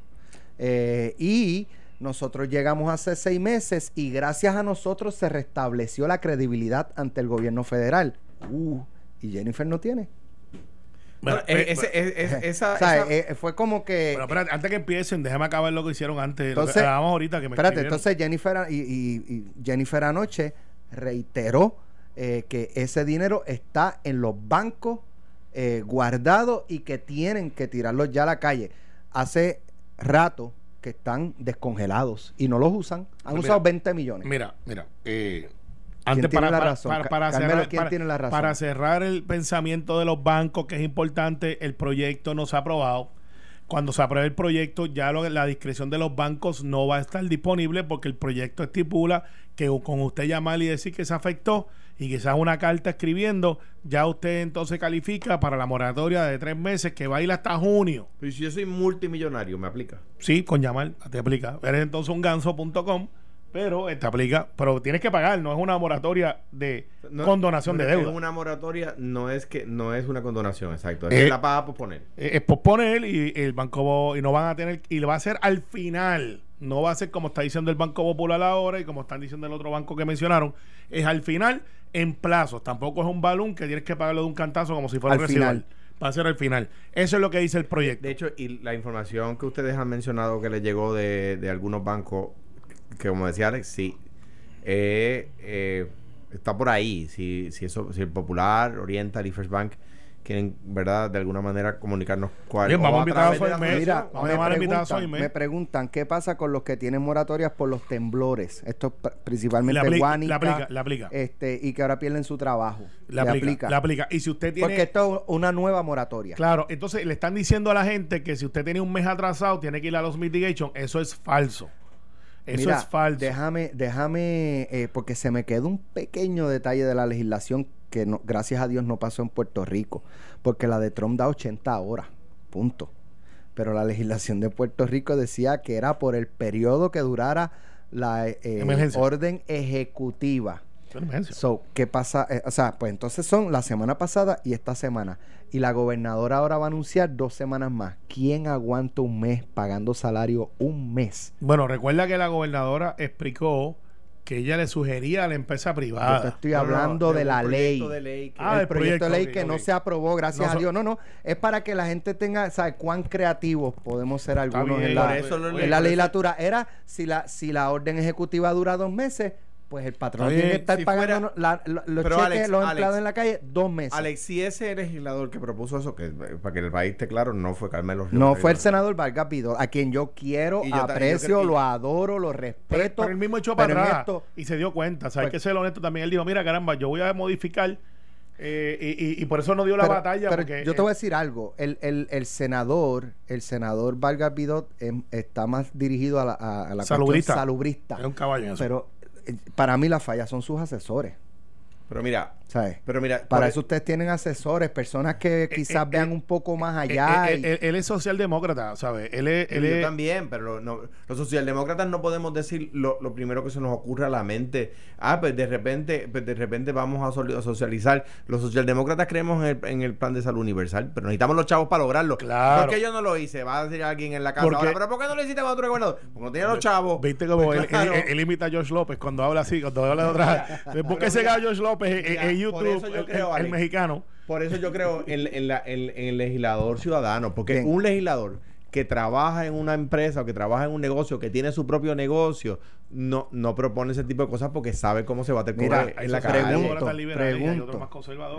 Speaker 2: Eh, y nosotros llegamos hace seis meses y gracias a nosotros se restableció la credibilidad ante el gobierno federal. Uh, y Jennifer no tiene.
Speaker 3: Bueno,
Speaker 4: Bueno, ese- esa,
Speaker 2: o sea,
Speaker 4: esa-
Speaker 2: fue como que...
Speaker 3: Pero espérate, antes que empiecen, déjame acabar lo que hicieron antes. lo que
Speaker 2: Entonces,
Speaker 3: hablábamos ahorita que me
Speaker 2: espérate,
Speaker 3: escribieron.
Speaker 2: entonces Jennifer y, y- y Jennifer anoche reiteró eh, que ese dinero está en los bancos eh, guardado y que tienen que tirarlos ya a la calle. Hace rato que están descongelados y no los usan. Han
Speaker 3: Mira,
Speaker 2: usado 20 millones.
Speaker 3: Mira, mira. eh,
Speaker 2: ¿Quién
Speaker 3: antes
Speaker 2: tiene
Speaker 3: para,
Speaker 2: la
Speaker 3: para-
Speaker 2: razón?
Speaker 3: para-
Speaker 2: Ca-
Speaker 3: para
Speaker 2: Carmelo,
Speaker 3: cerrar,
Speaker 2: ¿quién
Speaker 3: para-
Speaker 2: tiene la razón?
Speaker 3: para cerrar el pensamiento de los bancos, que es importante, el proyecto no se ha aprobado. Cuando se apruebe el proyecto, ya lo- la discreción de los bancos no va a estar disponible porque el proyecto estipula que con usted llamar y decir que se afectó y quizás una carta escribiendo, ya usted entonces califica para la moratoria de tres meses que va a ir hasta junio.
Speaker 4: Pero si yo soy multimillonario, me aplica.
Speaker 3: Sí, con llamar, te aplica. Eres entonces un ganso.com, pero eh, te aplica, pero tienes que pagar, no es una moratoria de
Speaker 4: No-
Speaker 3: condonación de
Speaker 4: es
Speaker 3: deuda.
Speaker 4: una moratoria no es que no es una condonación, exacto. Es
Speaker 3: Eh,
Speaker 4: que la paga por poner.
Speaker 3: Eh, es posponer y el banco y no van a tener y lo va a hacer al final no va a ser como está diciendo el Banco Popular ahora y como están diciendo el otro banco que mencionaron es al final en plazos tampoco es un balón que tienes que pagarlo de un cantazo como si fuera
Speaker 2: Al
Speaker 3: un residual
Speaker 2: final.
Speaker 3: va a ser al final eso es lo que dice el proyecto
Speaker 4: De hecho, y la información que ustedes han mencionado que les llegó de, de algunos bancos, que como decía Alex, sí, eh, eh, está por ahí. Si, si, eso, si el Popular, Oriental y First Bank quieren, ¿verdad?, de alguna manera comunicarnos cuál
Speaker 3: Bien, vamos a invitar a Soy
Speaker 4: la.
Speaker 2: Mira,
Speaker 3: Vamos a
Speaker 2: me
Speaker 3: llamar a invitar a
Speaker 2: preguntan,
Speaker 3: Soyme.
Speaker 2: me preguntan qué pasa con los que tienen moratorias por los temblores. Esto es pr- principalmente
Speaker 3: aplica,
Speaker 2: Guánica,
Speaker 3: le aplica, le aplica.
Speaker 2: Este, y que ahora pierden su trabajo.
Speaker 3: le aplica, le aplica y si usted tiene
Speaker 2: Porque esto es una nueva moratoria.
Speaker 3: Claro, entonces le están diciendo a la gente que si usted tiene un mes atrasado, tiene que ir a los mitigation. Eso es falso. Eso
Speaker 2: Mira,
Speaker 3: es falso.
Speaker 2: Déjame, déjame, eh, porque se me quedó un pequeño detalle de la legislación que no, gracias a Dios no pasó en Puerto Rico, porque la de Trump da 80 horas, punto. Pero la legislación de Puerto Rico decía que era por el periodo que durara la eh, orden ejecutiva. So, ¿qué pasa? Eh, o sea, pues entonces son la semana pasada y esta semana. Y la gobernadora ahora va a anunciar dos semanas más. ¿Quién aguanta un mes pagando salario un mes?
Speaker 3: Bueno, recuerda que la gobernadora explicó que ella le sugería a la empresa
Speaker 2: Yo
Speaker 3: privada.
Speaker 2: te estoy
Speaker 4: No, no,
Speaker 2: hablando de la ley.
Speaker 4: proyecto de ley que-
Speaker 3: Ah,
Speaker 2: el
Speaker 3: el
Speaker 2: proyecto, de
Speaker 3: proyecto,
Speaker 2: ley que no se aprobó, gracias
Speaker 3: No
Speaker 2: a Dios. No, no, es para que la gente tenga, ¿sabes cuán creativos podemos ser algunos
Speaker 3: bien,
Speaker 2: en la, en la legislatura? Era si la si la orden ejecutiva dura dos meses, pues el patrón tiene que estar
Speaker 4: si
Speaker 2: pagando
Speaker 4: fuera-
Speaker 2: la- lo- los cheques,
Speaker 4: Alex,
Speaker 2: los
Speaker 4: Alex,
Speaker 2: empleados en la calle, dos meses.
Speaker 4: Alex, si ese legislador que propuso eso, que eh, para que el país esté claro, no fue Carmelo Ríos
Speaker 2: no fue el senador Vargas Vidal, a quien yo quiero,
Speaker 4: yo yo
Speaker 2: aprecio, lo adoro, lo respeto.
Speaker 3: pero él mismo echó para atrás
Speaker 2: esto-
Speaker 3: y se dio cuenta. O sea, hay
Speaker 2: Pues-
Speaker 3: que ser honesto también. Él dijo, mira, caramba, yo voy a modificar eh, y, y- y por eso no dio la
Speaker 2: pero-
Speaker 3: batalla.
Speaker 2: pero
Speaker 3: porque,
Speaker 2: yo te voy a
Speaker 3: eh,
Speaker 2: decir algo. El, el, el senador, el senador Vargas Vidot em, está más dirigido a la, a, a la cuestión
Speaker 3: Salubrista.
Speaker 2: salubrista.
Speaker 3: es un caballo.
Speaker 2: Pero eh, para mí la falla son sus asesores.
Speaker 4: Pero mira,
Speaker 2: ¿sabes?
Speaker 4: pero mira,
Speaker 2: Para
Speaker 4: por-
Speaker 2: eso ustedes tienen asesores, personas que quizás
Speaker 3: eh,
Speaker 2: vean
Speaker 3: eh,
Speaker 2: un poco más
Speaker 3: Eh,
Speaker 2: allá.
Speaker 3: eh,
Speaker 2: y-
Speaker 3: él, él es socialdemócrata, ¿sabes? Él es. Él
Speaker 4: yo
Speaker 3: es-
Speaker 4: también, pero lo- no- los socialdemócratas no podemos decir lo, lo primero que se nos ocurre a la mente. Ah, pues de repente, pues de repente vamos a, socializar. Los socialdemócratas creemos en el, en el plan de salud universal, pero necesitamos los chavos para lograrlo.
Speaker 3: Claro.
Speaker 4: ¿Por qué yo no lo hice? Va a decir alguien en la casa.
Speaker 3: Porque-
Speaker 4: ahora, pero ¿por qué no lo hiciste tú eres gobernador? Porque no tenía los chavos.
Speaker 3: ¿Viste cómo
Speaker 4: Pues
Speaker 3: él,
Speaker 4: claro.
Speaker 3: él- él imita a George López cuando habla así, cuando habla de otra. [laughs] Busca ese
Speaker 4: mira,
Speaker 3: gallo George López
Speaker 4: mira, por
Speaker 3: YouTube,
Speaker 4: eso yo
Speaker 3: el-
Speaker 4: creo,
Speaker 3: el, el
Speaker 4: Alex,
Speaker 3: mexicano.
Speaker 4: Por eso yo creo en, en la- en- en el legislador ciudadano, porque
Speaker 2: Bien.
Speaker 4: un legislador que trabaja en una empresa o que trabaja en un negocio, que tiene su propio negocio, no, no propone ese tipo de cosas porque sabe cómo se va a te
Speaker 2: Mira,
Speaker 4: en la
Speaker 2: pregunto,
Speaker 4: calle.
Speaker 2: pregunto.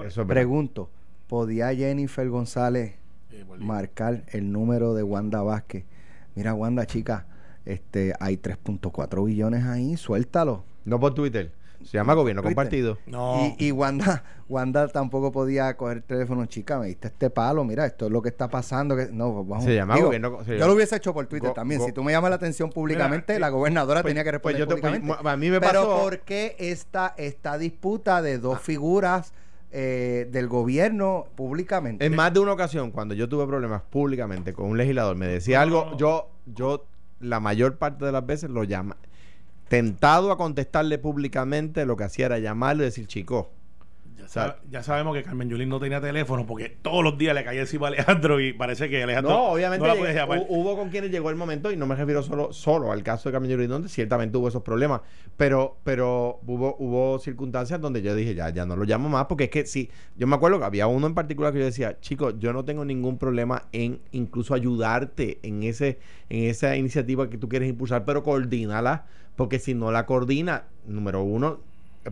Speaker 4: Eso es.
Speaker 2: Pregunto, ¿podía Jennifer González
Speaker 3: Eh,
Speaker 2: marcar el número de Wanda Vázquez? Mira, Wanda, chica, este, hay 3.4 billones ahí, suéltalo.
Speaker 4: No por Twitter. Se llama gobierno compartido.
Speaker 3: No.
Speaker 2: Y, y Wanda, Wanda tampoco podía coger el teléfono, chica, me diste este palo, mira, esto es lo que está pasando. Que, no, pues vamos.
Speaker 4: Se llama
Speaker 2: Digo,
Speaker 4: gobierno- se
Speaker 2: yo lo hubiese hecho por Twitter
Speaker 4: Go-
Speaker 2: también.
Speaker 4: go-
Speaker 2: si tú me llamas la atención públicamente,
Speaker 3: Mira,
Speaker 2: la gobernadora
Speaker 4: pues-
Speaker 2: tenía que
Speaker 4: pues
Speaker 2: responder
Speaker 4: yo te- pues,
Speaker 2: públicamente.
Speaker 4: a mí me
Speaker 2: Pero
Speaker 4: pasó-
Speaker 2: ¿por qué esta, esta disputa de dos
Speaker 4: Ah.
Speaker 2: figuras eh, del gobierno públicamente?
Speaker 4: En más de una ocasión, cuando yo tuve problemas públicamente con un legislador, me decía
Speaker 3: No,
Speaker 4: algo, yo, yo la mayor parte de las veces lo llama. Tentado a contestarle públicamente, lo que hacía era llamarlo y decir, chico,
Speaker 3: Ya,
Speaker 4: sea,
Speaker 3: sabe- ya sabemos que Carmen Yulín no tenía teléfono porque todos los días le caía encima a Alejandro y parece que Alejandro
Speaker 4: No, obviamente
Speaker 3: no
Speaker 4: llegué- hubo con quienes llegó el momento y no me refiero solo, solo al caso de Camilo Yulín, donde ciertamente hubo esos problemas, pero, pero hubo, hubo circunstancias donde yo dije, ya, ya no lo llamo más, porque es que sí, yo me acuerdo que había uno en particular que yo decía, chicos, yo no tengo ningún problema en incluso ayudarte en ese, en esa iniciativa que tú quieres impulsar, pero coordínala, porque si no la coordina, número uno,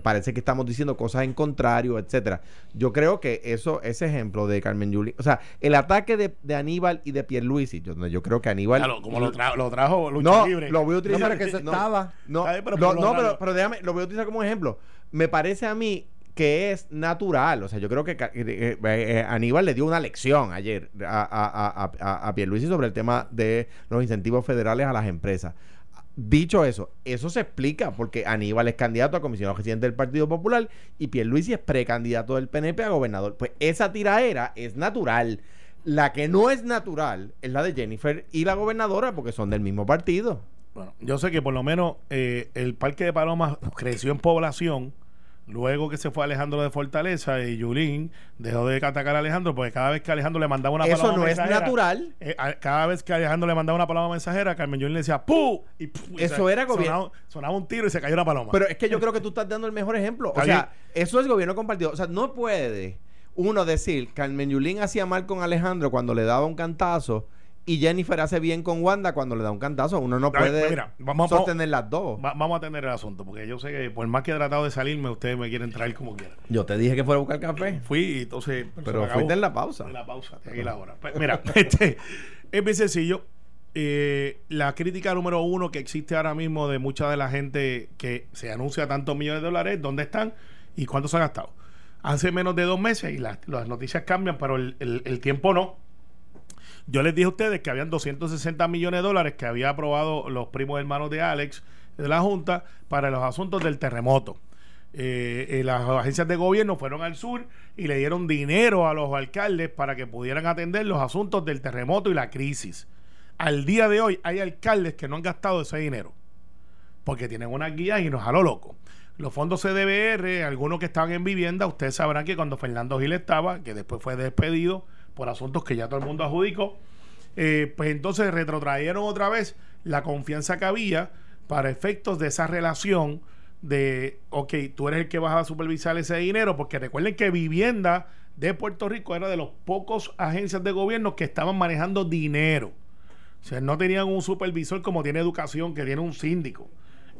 Speaker 4: parece que estamos diciendo cosas en contrario, etcétera. Yo creo que eso, ese ejemplo de Carmen Yulín, o sea, el ataque de, de Aníbal y de Pierluisi, yo, yo creo que Aníbal...
Speaker 3: Claro, como lo, tra- lo trajo Lucha
Speaker 4: no,
Speaker 3: Libre.
Speaker 4: lo voy a utilizar.
Speaker 2: No, pero que
Speaker 4: no,
Speaker 2: estaba.
Speaker 4: No,
Speaker 3: pero
Speaker 4: lo- no, pero, pero déjame, lo voy a utilizar como ejemplo. Me parece a mí que es natural. O sea, yo creo que eh, eh, eh, Aníbal le dio una lección ayer a, a, a, a, a Pierluisi sobre el tema de los incentivos federales a las empresas. Dicho eso, eso se explica porque Aníbal es candidato a comisionado presidente del Partido Popular y Pierluisi es precandidato del PNP a gobernador. Pues esa tiraera es natural. La que no es natural es la de Jennifer y la gobernadora porque son del mismo partido.
Speaker 3: Bueno, yo sé que por lo menos eh, el Parque de Palomas creció en población luego que se fue Alejandro de Fortaleza y Yulín dejó de atacar a Alejandro porque cada vez que Alejandro le mandaba una
Speaker 4: Eso
Speaker 3: paloma
Speaker 4: no es
Speaker 3: mensajera,
Speaker 4: natural.
Speaker 3: eh, a- cada vez que Alejandro le mandaba una paloma mensajera, Carmen Yulín le decía ¡Pu! Y,
Speaker 4: Eso
Speaker 3: se-
Speaker 4: era gobierno.
Speaker 3: Sonaba, sonaba un tiro y se cayó una paloma.
Speaker 4: Pero es que yo creo que tú estás dando el mejor ejemplo. O sea, eso es gobierno compartido. O sea, no puede uno decir Carmen Yulín hacía mal con Alejandro cuando le daba un cantazo y Jennifer hace bien con Wanda cuando le da un cantazo. Uno no
Speaker 3: ver,
Speaker 4: puede
Speaker 3: mira, vamos-
Speaker 4: sostener las dos.
Speaker 3: Va- vamos a atender el asunto porque yo sé que por más que he tratado de salirme, ustedes me quieren traer como quieran.
Speaker 4: Yo te dije que fuera a buscar café.
Speaker 3: Fui y entonces.
Speaker 4: Pero
Speaker 3: acabó.
Speaker 4: fuiste en la pausa.
Speaker 3: En la pausa, aquí la hora. Pues, mira, [laughs] este, es bien sencillo. Eh, la crítica número uno que existe ahora mismo de mucha de la gente que se anuncia tantos millones de dólares, ¿dónde están y cuánto se ha gastado? Hace menos de dos meses y las, las noticias cambian, pero el, el- el tiempo no. Yo les dije a ustedes que habían 260 millones de dólares que había aprobado los primos hermanos de Alex de la Junta para los asuntos del terremoto. Eh, eh, las agencias de gobierno fueron al sur y le dieron dinero a los alcaldes para que pudieran atender los asuntos del terremoto y la crisis. Al día de hoy hay alcaldes que no han gastado ese dinero porque tienen unas guías y nos jaló loco. Los fondos CDBR, algunos que estaban en vivienda, ustedes sabrán que cuando Fernando Gil estaba, que después fue despedido por asuntos que ya todo el mundo adjudicó, eh, pues entonces retrotrayeron otra vez la confianza que había para efectos de esa relación de, ok, tú eres el que vas a supervisar ese dinero, porque recuerden que vivienda de Puerto Rico era de los pocos agencias de gobierno que estaban manejando dinero. O sea, no tenían un supervisor como tiene educación, que tiene un síndico.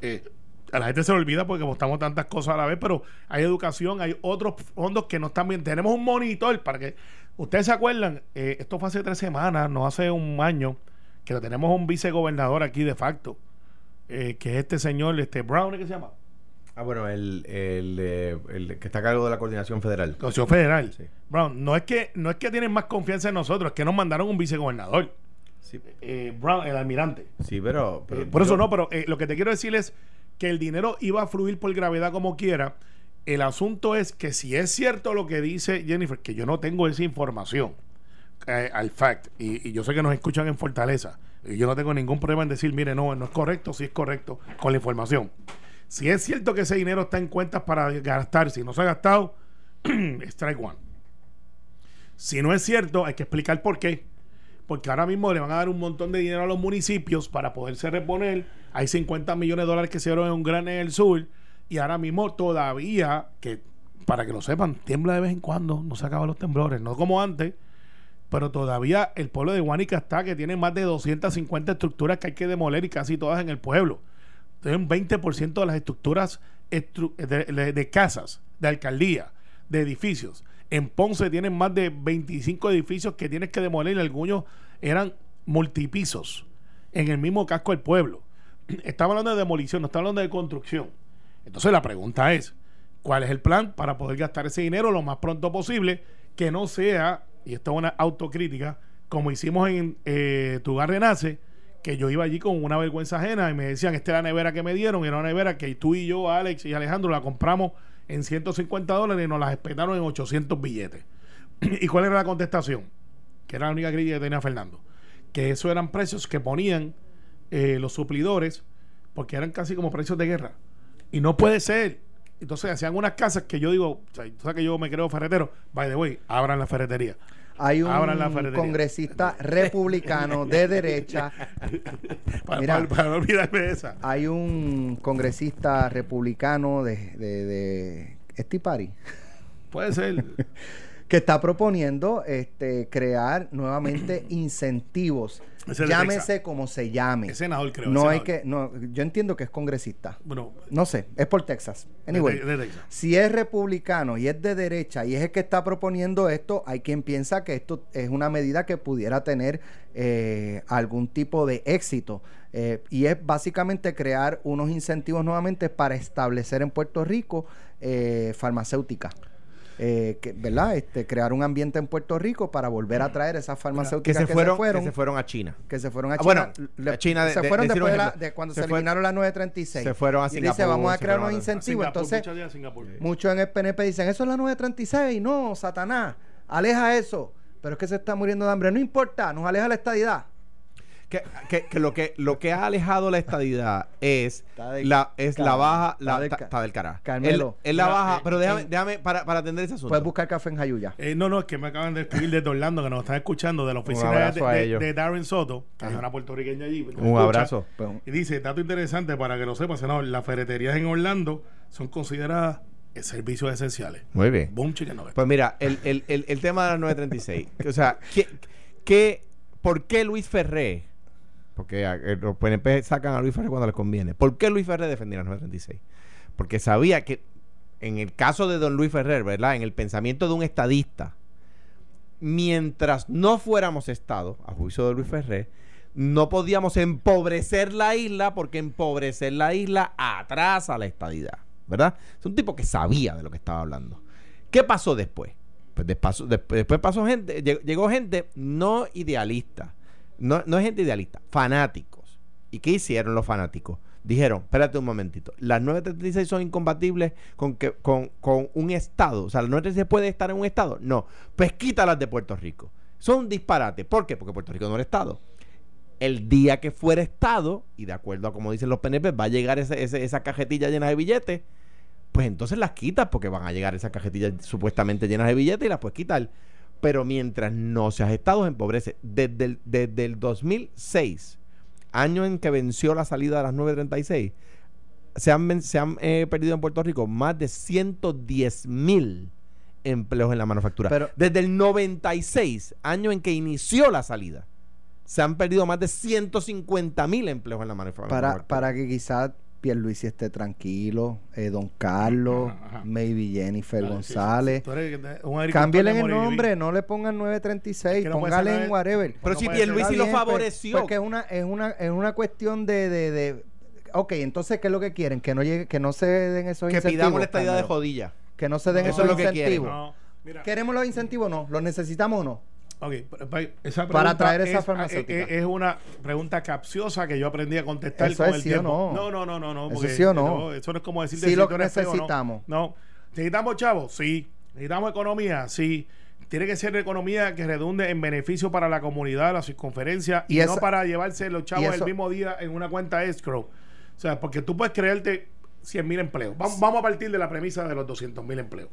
Speaker 3: Eh, a la gente se le olvida porque apostamos tantas cosas a la vez, pero hay educación, hay otros fondos que no están bien. Tenemos un monitor para que. Ustedes se acuerdan, Eh, esto fue hace tres semanas, no hace un año, que lo tenemos un vicegobernador aquí de facto, eh, que es este señor, este Brown, ¿qué se llama?
Speaker 4: Ah, bueno, el, el, el que está a cargo de la coordinación federal.
Speaker 3: Consejo Federal.
Speaker 4: Sí.
Speaker 3: Brown, no es que no es que tienen más confianza en nosotros, es que nos mandaron un vicegobernador.
Speaker 4: Sí,
Speaker 3: Eh, Brown, el almirante.
Speaker 4: sí, pero, pero
Speaker 3: Eh, por eso no, pero eh, lo que te quiero decir es que el dinero iba a fluir por gravedad como quiera. El asunto es que si es cierto lo que dice Jennifer, que yo no tengo esa información eh, al fact, y, yo sé que nos escuchan en Fortaleza, y yo no tengo ningún problema en decir, mire, no, no es correcto, si es correcto con la información. Si es cierto que ese dinero está en cuentas para gastar, si no se ha gastado, [clears throat] strike one. Si no es cierto, hay que explicar por qué. Porque ahora mismo le van a dar un montón de dinero a los municipios para poderse reponer. Hay 50 millones de dólares que se dieron en un gran en el sur. Y ahora mismo todavía, que para que lo sepan, tiembla de vez en cuando. No se acaban los temblores, no como antes. Pero todavía el pueblo de Guanica está que tiene más de 250 estructuras que hay que demoler y casi todas en el pueblo. Entonces, un 20% de las estructuras estru- de, casas, de alcaldía, de edificios. En Ponce tienen más de 25 edificios que tienes que demoler y algunos eran multipisos en el mismo casco del pueblo. [clears throat] Estamos hablando de demolición, no estamos hablando de construcción. Entonces la pregunta es, ¿cuál es el plan para poder gastar ese dinero lo más pronto posible? Que no sea, y esto es una autocrítica, como hicimos en eh, Tu Hogar Renace, que yo iba allí con una vergüenza ajena y me decían, esta es la nevera que me dieron, y era una nevera que tú y yo, Alex y Alejandro, la compramos en 150 dólares y nos la espetaron en 800 billetes. [clears throat] ¿Y cuál era la contestación? Que era la única crítica que tenía Fernando. Que eso eran precios que ponían eh, los suplidores, porque eran casi como precios de guerra. Y no puede ser. Entonces hacían unas casas que yo digo, o sea, tú sabes que yo me creo ferretero, by the way, abran la ferretería.
Speaker 2: Hay un
Speaker 3: Abran la ferretería.
Speaker 2: congresista republicano de derecha. [laughs]
Speaker 3: Para,
Speaker 2: Mira.
Speaker 3: para- para no olvidarme de esa.
Speaker 2: Hay un congresista republicano de, de, de Steve Party,
Speaker 3: Puede ser. [laughs]
Speaker 2: que está proponiendo este, crear nuevamente [clears throat] incentivos. Llámese como se llame.
Speaker 3: Es senador, creo,
Speaker 2: No
Speaker 3: es
Speaker 2: hay que, no, yo entiendo que es congresista.
Speaker 3: Bueno,
Speaker 2: No sé, es por Texas.
Speaker 3: de-
Speaker 2: Anyway,
Speaker 3: de Texas.
Speaker 2: si es republicano y es de derecha y es el que está proponiendo esto, hay quien piensa que esto es una medida que pudiera tener eh, algún tipo de éxito. Eh, y es básicamente crear unos incentivos nuevamente para establecer en Puerto Rico eh, farmacéutica. Eh, que, ¿Verdad? Este, crear un ambiente en Puerto Rico para volver a traer esas
Speaker 4: Que
Speaker 2: farmacéuticas
Speaker 4: se fueron, que se fueron a China.
Speaker 2: que se fueron a
Speaker 4: Ah,
Speaker 2: China.
Speaker 4: bueno,
Speaker 2: Le-
Speaker 4: a China de-
Speaker 2: se
Speaker 4: de-
Speaker 2: fueron
Speaker 4: un
Speaker 2: después de, la- de cuando
Speaker 4: Se
Speaker 2: se, eliminaron la 936.
Speaker 4: se fueron a
Speaker 2: Y dice,
Speaker 4: Singapur,
Speaker 2: vamos a crear
Speaker 4: fueron
Speaker 2: unos incentivos.
Speaker 3: Singapur,
Speaker 2: Entonces,
Speaker 3: muchos días en Singapur.
Speaker 2: muchos en el PNP dicen, eso es la 936. No, Satanás, aleja eso. Pero es que se está muriendo de hambre. No importa, nos aleja la estadidad.
Speaker 4: Que, que- que lo que lo que ha alejado la estadidad es
Speaker 2: del
Speaker 4: la es la baja
Speaker 2: Está
Speaker 4: la
Speaker 2: del
Speaker 4: ta-
Speaker 2: ca-
Speaker 4: está del carajo.
Speaker 2: Carmelo.
Speaker 4: Es la baja,
Speaker 3: eh,
Speaker 4: pero déjame,
Speaker 2: en-
Speaker 4: déjame para, para atender ese asunto.
Speaker 2: Puedes buscar café en Jayuya.
Speaker 3: Eh, no, no, es que me acaban de escribir desde Orlando que nos están escuchando de la oficina de, Darren Soto, que es una puertorriqueña allí.
Speaker 4: Un
Speaker 3: escucha.
Speaker 4: abrazo.
Speaker 2: Pues,
Speaker 3: Y dice, dato interesante para que lo sepas, senador, las ferreterías en Orlando son consideradas eh, servicios esenciales.
Speaker 4: Muy bien.
Speaker 3: Boom, chicken.
Speaker 4: Pues mira, el, el, el, el tema de las 936. o sea, ¿qué, qué, ¿por qué Luis Ferré? Porque a- eh, los PNP sacan a Luis Ferré cuando les conviene. ¿Por qué Luis Ferré defendía las 936? Porque sabía que en el caso de don Luis Ferrer, ¿verdad? En el pensamiento de un estadista, mientras no fuéramos Estado, a juicio de Luis Ferré, no podíamos empobrecer la isla porque empobrecer la isla atrasa la estadidad, ¿verdad? Es un tipo que sabía de lo que estaba hablando. ¿Qué pasó después? Pues despaso- desp- después pasó gente, llegó gente no idealista, no, no es gente idealista, fanáticos. ¿Y qué hicieron los fanáticos? Dijeron, espérate un momentito, las 936 son incompatibles con, que, con, con un Estado. O sea, las 936 puede estar en un Estado. No, pues quítalas de Puerto Rico. Son un disparate. ¿Por qué? Porque Puerto Rico no era Estado. El día que fuera Estado, y de acuerdo a como dicen los PNP, va a llegar ese- ese- esa cajetilla llena de billetes, pues entonces las quitas porque van a llegar esas cajetillas supuestamente llenas de billetes y las puedes quitar. Pero mientras no seas Estado, empobrece. Desde el, desde el 2006, año en que venció la salida de las 936, se han, se han eh, perdido en Puerto Rico más de 110 mil empleos en la manufactura.
Speaker 2: Pero-
Speaker 4: desde el 96, año en que inició la salida, se han perdido más de 150 mil empleos en la manufa-
Speaker 2: para,
Speaker 4: manufactura.
Speaker 2: para que quizás Pierluisi esté tranquilo, eh, Don Carlos,
Speaker 3: Ajá, ajá.
Speaker 2: maybe Jennifer
Speaker 3: sí, sí,
Speaker 2: González.
Speaker 3: sí. De
Speaker 2: el nombre, no le pongan 936,
Speaker 3: Es que no
Speaker 2: póngale en whatever.
Speaker 4: Pero
Speaker 3: no
Speaker 4: si Pierluisi lo
Speaker 2: bien,
Speaker 4: favoreció.
Speaker 2: Porque es una, es una, es una cuestión de, de, de- Ok, entonces, ¿qué es lo que quieren? Que no llegue, que no se den esos
Speaker 4: que
Speaker 2: incentivos.
Speaker 4: pidamos la estadía de jodilla.
Speaker 2: Que no se den
Speaker 3: No,
Speaker 2: esos
Speaker 4: eso es lo que quieren.
Speaker 2: incentivos.
Speaker 3: No, mira,
Speaker 2: ¿Queremos los incentivos o no? ¿Los necesitamos o no?
Speaker 3: Esa
Speaker 2: Para traer esa
Speaker 3: es-
Speaker 2: farmacéutica.
Speaker 3: Es, es una pregunta capciosa que yo aprendí a contestar
Speaker 2: Eso
Speaker 3: con
Speaker 2: es
Speaker 3: el
Speaker 2: sí o no.
Speaker 3: No, no, no, no.
Speaker 2: Eso
Speaker 3: porque,
Speaker 2: sí o no.
Speaker 3: Eso no es como decir
Speaker 2: Sí
Speaker 3: si
Speaker 2: lo
Speaker 3: feo no.
Speaker 2: necesitamos.
Speaker 3: No. ¿Necesitamos chavos? Sí. ¿Necesitamos economía? Sí. Tiene que ser economía que redunde en beneficio para la comunidad, la circunferencia, y,
Speaker 2: Y
Speaker 3: no para llevarse los chavos el
Speaker 2: eso-
Speaker 3: mismo día en una cuenta escrow. O sea, porque tú puedes creerte 100 mil empleos. Vamos, vamos a partir de la premisa de los 200 mil empleos,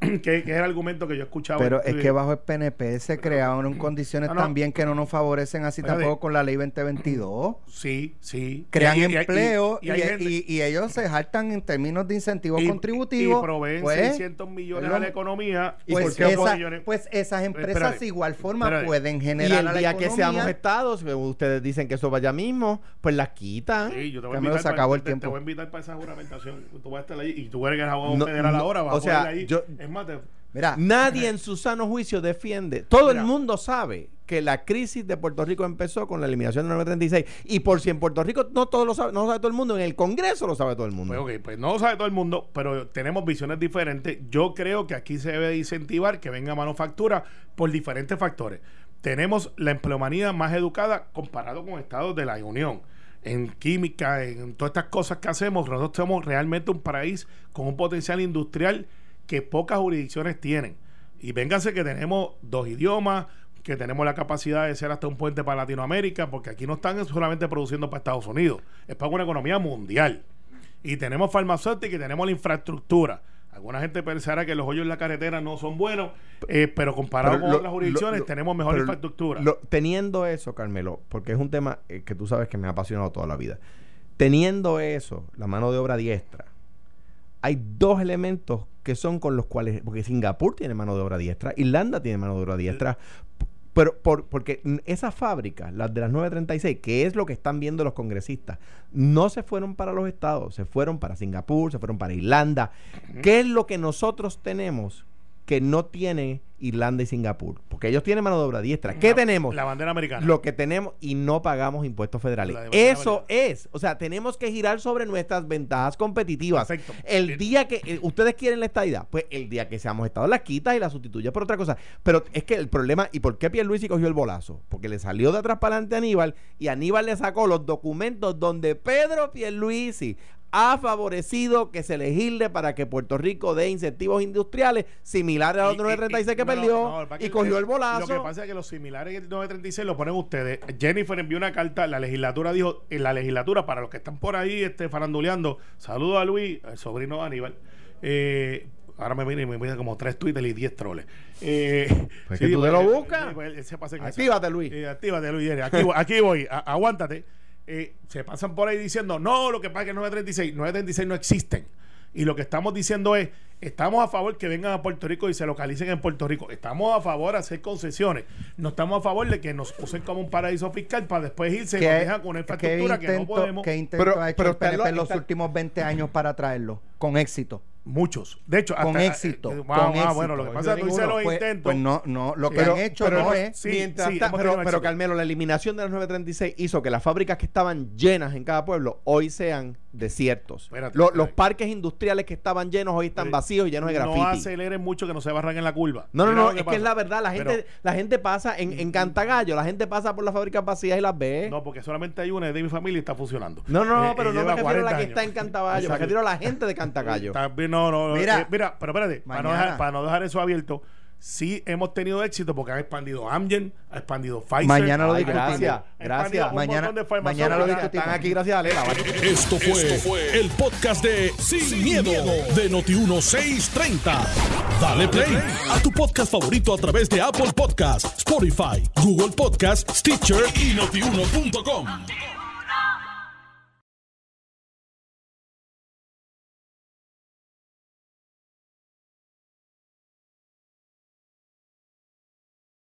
Speaker 3: [clears throat] que, que es el argumento que yo escuchaba.
Speaker 2: Pero es que bajo el PNP se crearon en condiciones
Speaker 3: No, no.
Speaker 2: también que no nos favorecen así
Speaker 3: Espérate.
Speaker 2: tampoco con la ley 2022. [clears throat]
Speaker 3: Sí, sí.
Speaker 2: Crean
Speaker 3: Y y
Speaker 2: empleo y,
Speaker 3: y
Speaker 2: y- y ellos se jaltan en términos de incentivos
Speaker 3: y-
Speaker 2: contributivos.
Speaker 3: Y proveen
Speaker 2: pues,
Speaker 3: 600 millones
Speaker 2: es lo-
Speaker 3: a la economía. ¿Y
Speaker 2: pues,
Speaker 3: por qué
Speaker 2: esa-
Speaker 3: millones?
Speaker 2: pues esas empresas
Speaker 3: Espérate,
Speaker 2: de igual forma
Speaker 3: espérate.
Speaker 2: pueden
Speaker 4: Y
Speaker 2: generar a
Speaker 4: el día que seamos estados, ustedes dicen que eso vaya mismo, pues las quitan.
Speaker 3: Sí, yo te voy a invitar
Speaker 2: se
Speaker 3: para-
Speaker 2: acabó el
Speaker 3: te- te
Speaker 2: tiempo.
Speaker 3: voy a invitar para esa juramentación. Tú vas a estar ahí y tú eres el abogado
Speaker 4: No,
Speaker 3: federal ahora. Vas
Speaker 4: o
Speaker 3: a
Speaker 4: sea,
Speaker 3: poder ahí.
Speaker 4: yo-
Speaker 3: es más, te-
Speaker 2: Mira,
Speaker 4: Nadie en su sano juicio defiende. Todo
Speaker 3: Mira.
Speaker 4: el mundo sabe que la crisis de Puerto Rico empezó con la eliminación del 936. Y por si en Puerto Rico no todo lo sabe, no lo sabe todo el mundo, en el Congreso lo sabe todo el mundo.
Speaker 3: Pues ok, pues no lo sabe todo el mundo, pero tenemos visiones diferentes. Yo creo que aquí se debe de incentivar que venga manufactura por diferentes factores. Tenemos la empleomanía más educada comparado con estados de la Unión. En química, en todas estas cosas que hacemos, nosotros somos realmente un país con un potencial industrial que pocas jurisdicciones tienen. Y véngase que tenemos dos idiomas, que tenemos la capacidad de ser hasta un puente para Latinoamérica, porque aquí no están solamente produciendo para Estados Unidos, es para una economía mundial. Y tenemos farmacéutica y tenemos la infraestructura. Alguna gente pensará que los hoyos en la carretera no son buenos, eh, pero comparado
Speaker 4: Pero
Speaker 3: con
Speaker 4: lo-
Speaker 3: otras jurisdicciones
Speaker 4: lo-
Speaker 3: tenemos mejor infraestructura.
Speaker 4: lo- teniendo eso, Carmelo, porque es un tema eh, que tú sabes que me ha apasionado toda la vida. Teniendo eso, la mano de obra diestra, hay dos elementos que son con los cuales, porque Singapur tiene mano de obra diestra, Irlanda tiene mano de obra diestra, pero por, porque esas fábricas, las de las 936, que es lo que están viendo los congresistas, no se fueron para los estados, se fueron para Singapur, se fueron para Irlanda. ¿Qué es lo que nosotros tenemos que no tiene Irlanda y Singapur? Porque ellos tienen mano de obra diestra. ¿Qué
Speaker 3: La-
Speaker 4: tenemos?
Speaker 3: La bandera americana.
Speaker 4: Lo que tenemos y no pagamos impuestos federales.
Speaker 3: La
Speaker 4: Eso es. O sea, tenemos que girar sobre nuestras ventajas competitivas.
Speaker 3: Perfecto.
Speaker 4: El
Speaker 3: Bien.
Speaker 4: día que eh, ustedes quieren la estadidad, pues el día que seamos estados las quitas y las sustituyes por otra cosa. Pero es que el problema, ¿y por qué Pierluisi cogió el bolazo? Porque le salió de atrás para adelante a Aníbal y Aníbal le sacó los documentos donde Pedro Pierluisi ha favorecido que se legisle para que Puerto Rico dé incentivos industriales similares a los
Speaker 3: Y-
Speaker 4: de
Speaker 3: y-
Speaker 4: 936 que
Speaker 3: no,
Speaker 4: perdió
Speaker 3: no,
Speaker 4: y cogió el bolazo.
Speaker 3: Lo que pasa es que los similares del 936 lo ponen ustedes. Jennifer envió una carta, la legislatura dijo, en la legislatura, para los que están por ahí este, faranduleando, saludo a Luis, el sobrino de Aníbal. Eh, ahora me viene y me vienen como tres Twitter y 10 troles. Eh,
Speaker 4: Pues que tú te lo buscas.
Speaker 3: sí, pues.
Speaker 4: Actívate, Luis.
Speaker 3: Eh, actívate, Luis. Aquí, voy- aquí voy, a- aguántate. Eh, se pasan por ahí diciendo, no, lo que pasa es que 936, 936 no existen. Y lo que estamos diciendo es, estamos a favor que vengan a Puerto Rico y se localicen en Puerto Rico. Estamos a favor de hacer concesiones. No estamos a favor de que nos usen como un paraíso fiscal para después irse y nos dejan con una
Speaker 2: ¿Qué
Speaker 3: infraestructura que no podemos.
Speaker 2: qué intento
Speaker 4: Pero-
Speaker 2: ha hecho
Speaker 4: pero
Speaker 2: el PNP
Speaker 4: está
Speaker 2: en
Speaker 4: lo-
Speaker 2: los
Speaker 4: está-
Speaker 2: últimos 20 años para traerlo? Con éxito.
Speaker 3: Muchos. De hecho,
Speaker 2: Con
Speaker 3: hasta-
Speaker 2: éxito,
Speaker 3: eh,
Speaker 2: con
Speaker 3: ah, ah,
Speaker 2: éxito.
Speaker 3: bueno, lo que pasa es que
Speaker 4: ninguno.
Speaker 3: los
Speaker 2: Pues,
Speaker 3: intentos.
Speaker 2: pues no, no, lo que
Speaker 3: Pero-
Speaker 2: han hecho
Speaker 3: pero
Speaker 2: no es.
Speaker 3: Sí,
Speaker 4: Mientras
Speaker 3: sí,
Speaker 4: ta- pero, pero. Carmelo, la eliminación de las 936 hizo que las fábricas que estaban llenas en cada pueblo hoy sean desiertos.
Speaker 3: Espérate,
Speaker 4: Lo-
Speaker 3: espérate.
Speaker 4: los parques industriales que estaban llenos hoy están vacíos y llenos de graffiti.
Speaker 3: No aceleren mucho que no se barran en la curva.
Speaker 4: No, no,
Speaker 3: Mira
Speaker 4: no,
Speaker 3: lo
Speaker 4: es que
Speaker 3: pasa.
Speaker 4: es la verdad. La gente,
Speaker 3: Pero-
Speaker 4: la gente pasa en, en Cantagallo, la gente pasa por las fábricas vacías y las ve.
Speaker 3: No, porque solamente hay una de mi familia y está funcionando.
Speaker 4: No, no, no,
Speaker 3: Eh,
Speaker 4: pero
Speaker 3: y
Speaker 4: no me
Speaker 3: lleva
Speaker 4: refiero a la
Speaker 3: 40
Speaker 4: que
Speaker 3: años.
Speaker 4: está en Cantagallo, me
Speaker 3: Exacto.
Speaker 4: refiero a la gente de Cantagallo.
Speaker 3: También, no, no,
Speaker 2: Mira.
Speaker 3: mira, mira pero espérate, para no,
Speaker 2: Mañana.
Speaker 3: dejar, para no dejar eso abierto, sí hemos tenido éxito porque han expandido Amgen, ha expandido Pfizer.
Speaker 2: Mañana lo discutimos.
Speaker 4: Gracias,
Speaker 2: Mañana- mañana lo discutimos.
Speaker 4: Están aquí gracias a Lela. ¿vale?
Speaker 1: Esto fue, el podcast de Sin, miedo, de Noti1630. Dale play a tu podcast favorito a través de Apple Podcasts, Spotify, Google Podcasts, Stitcher y notiuno.com.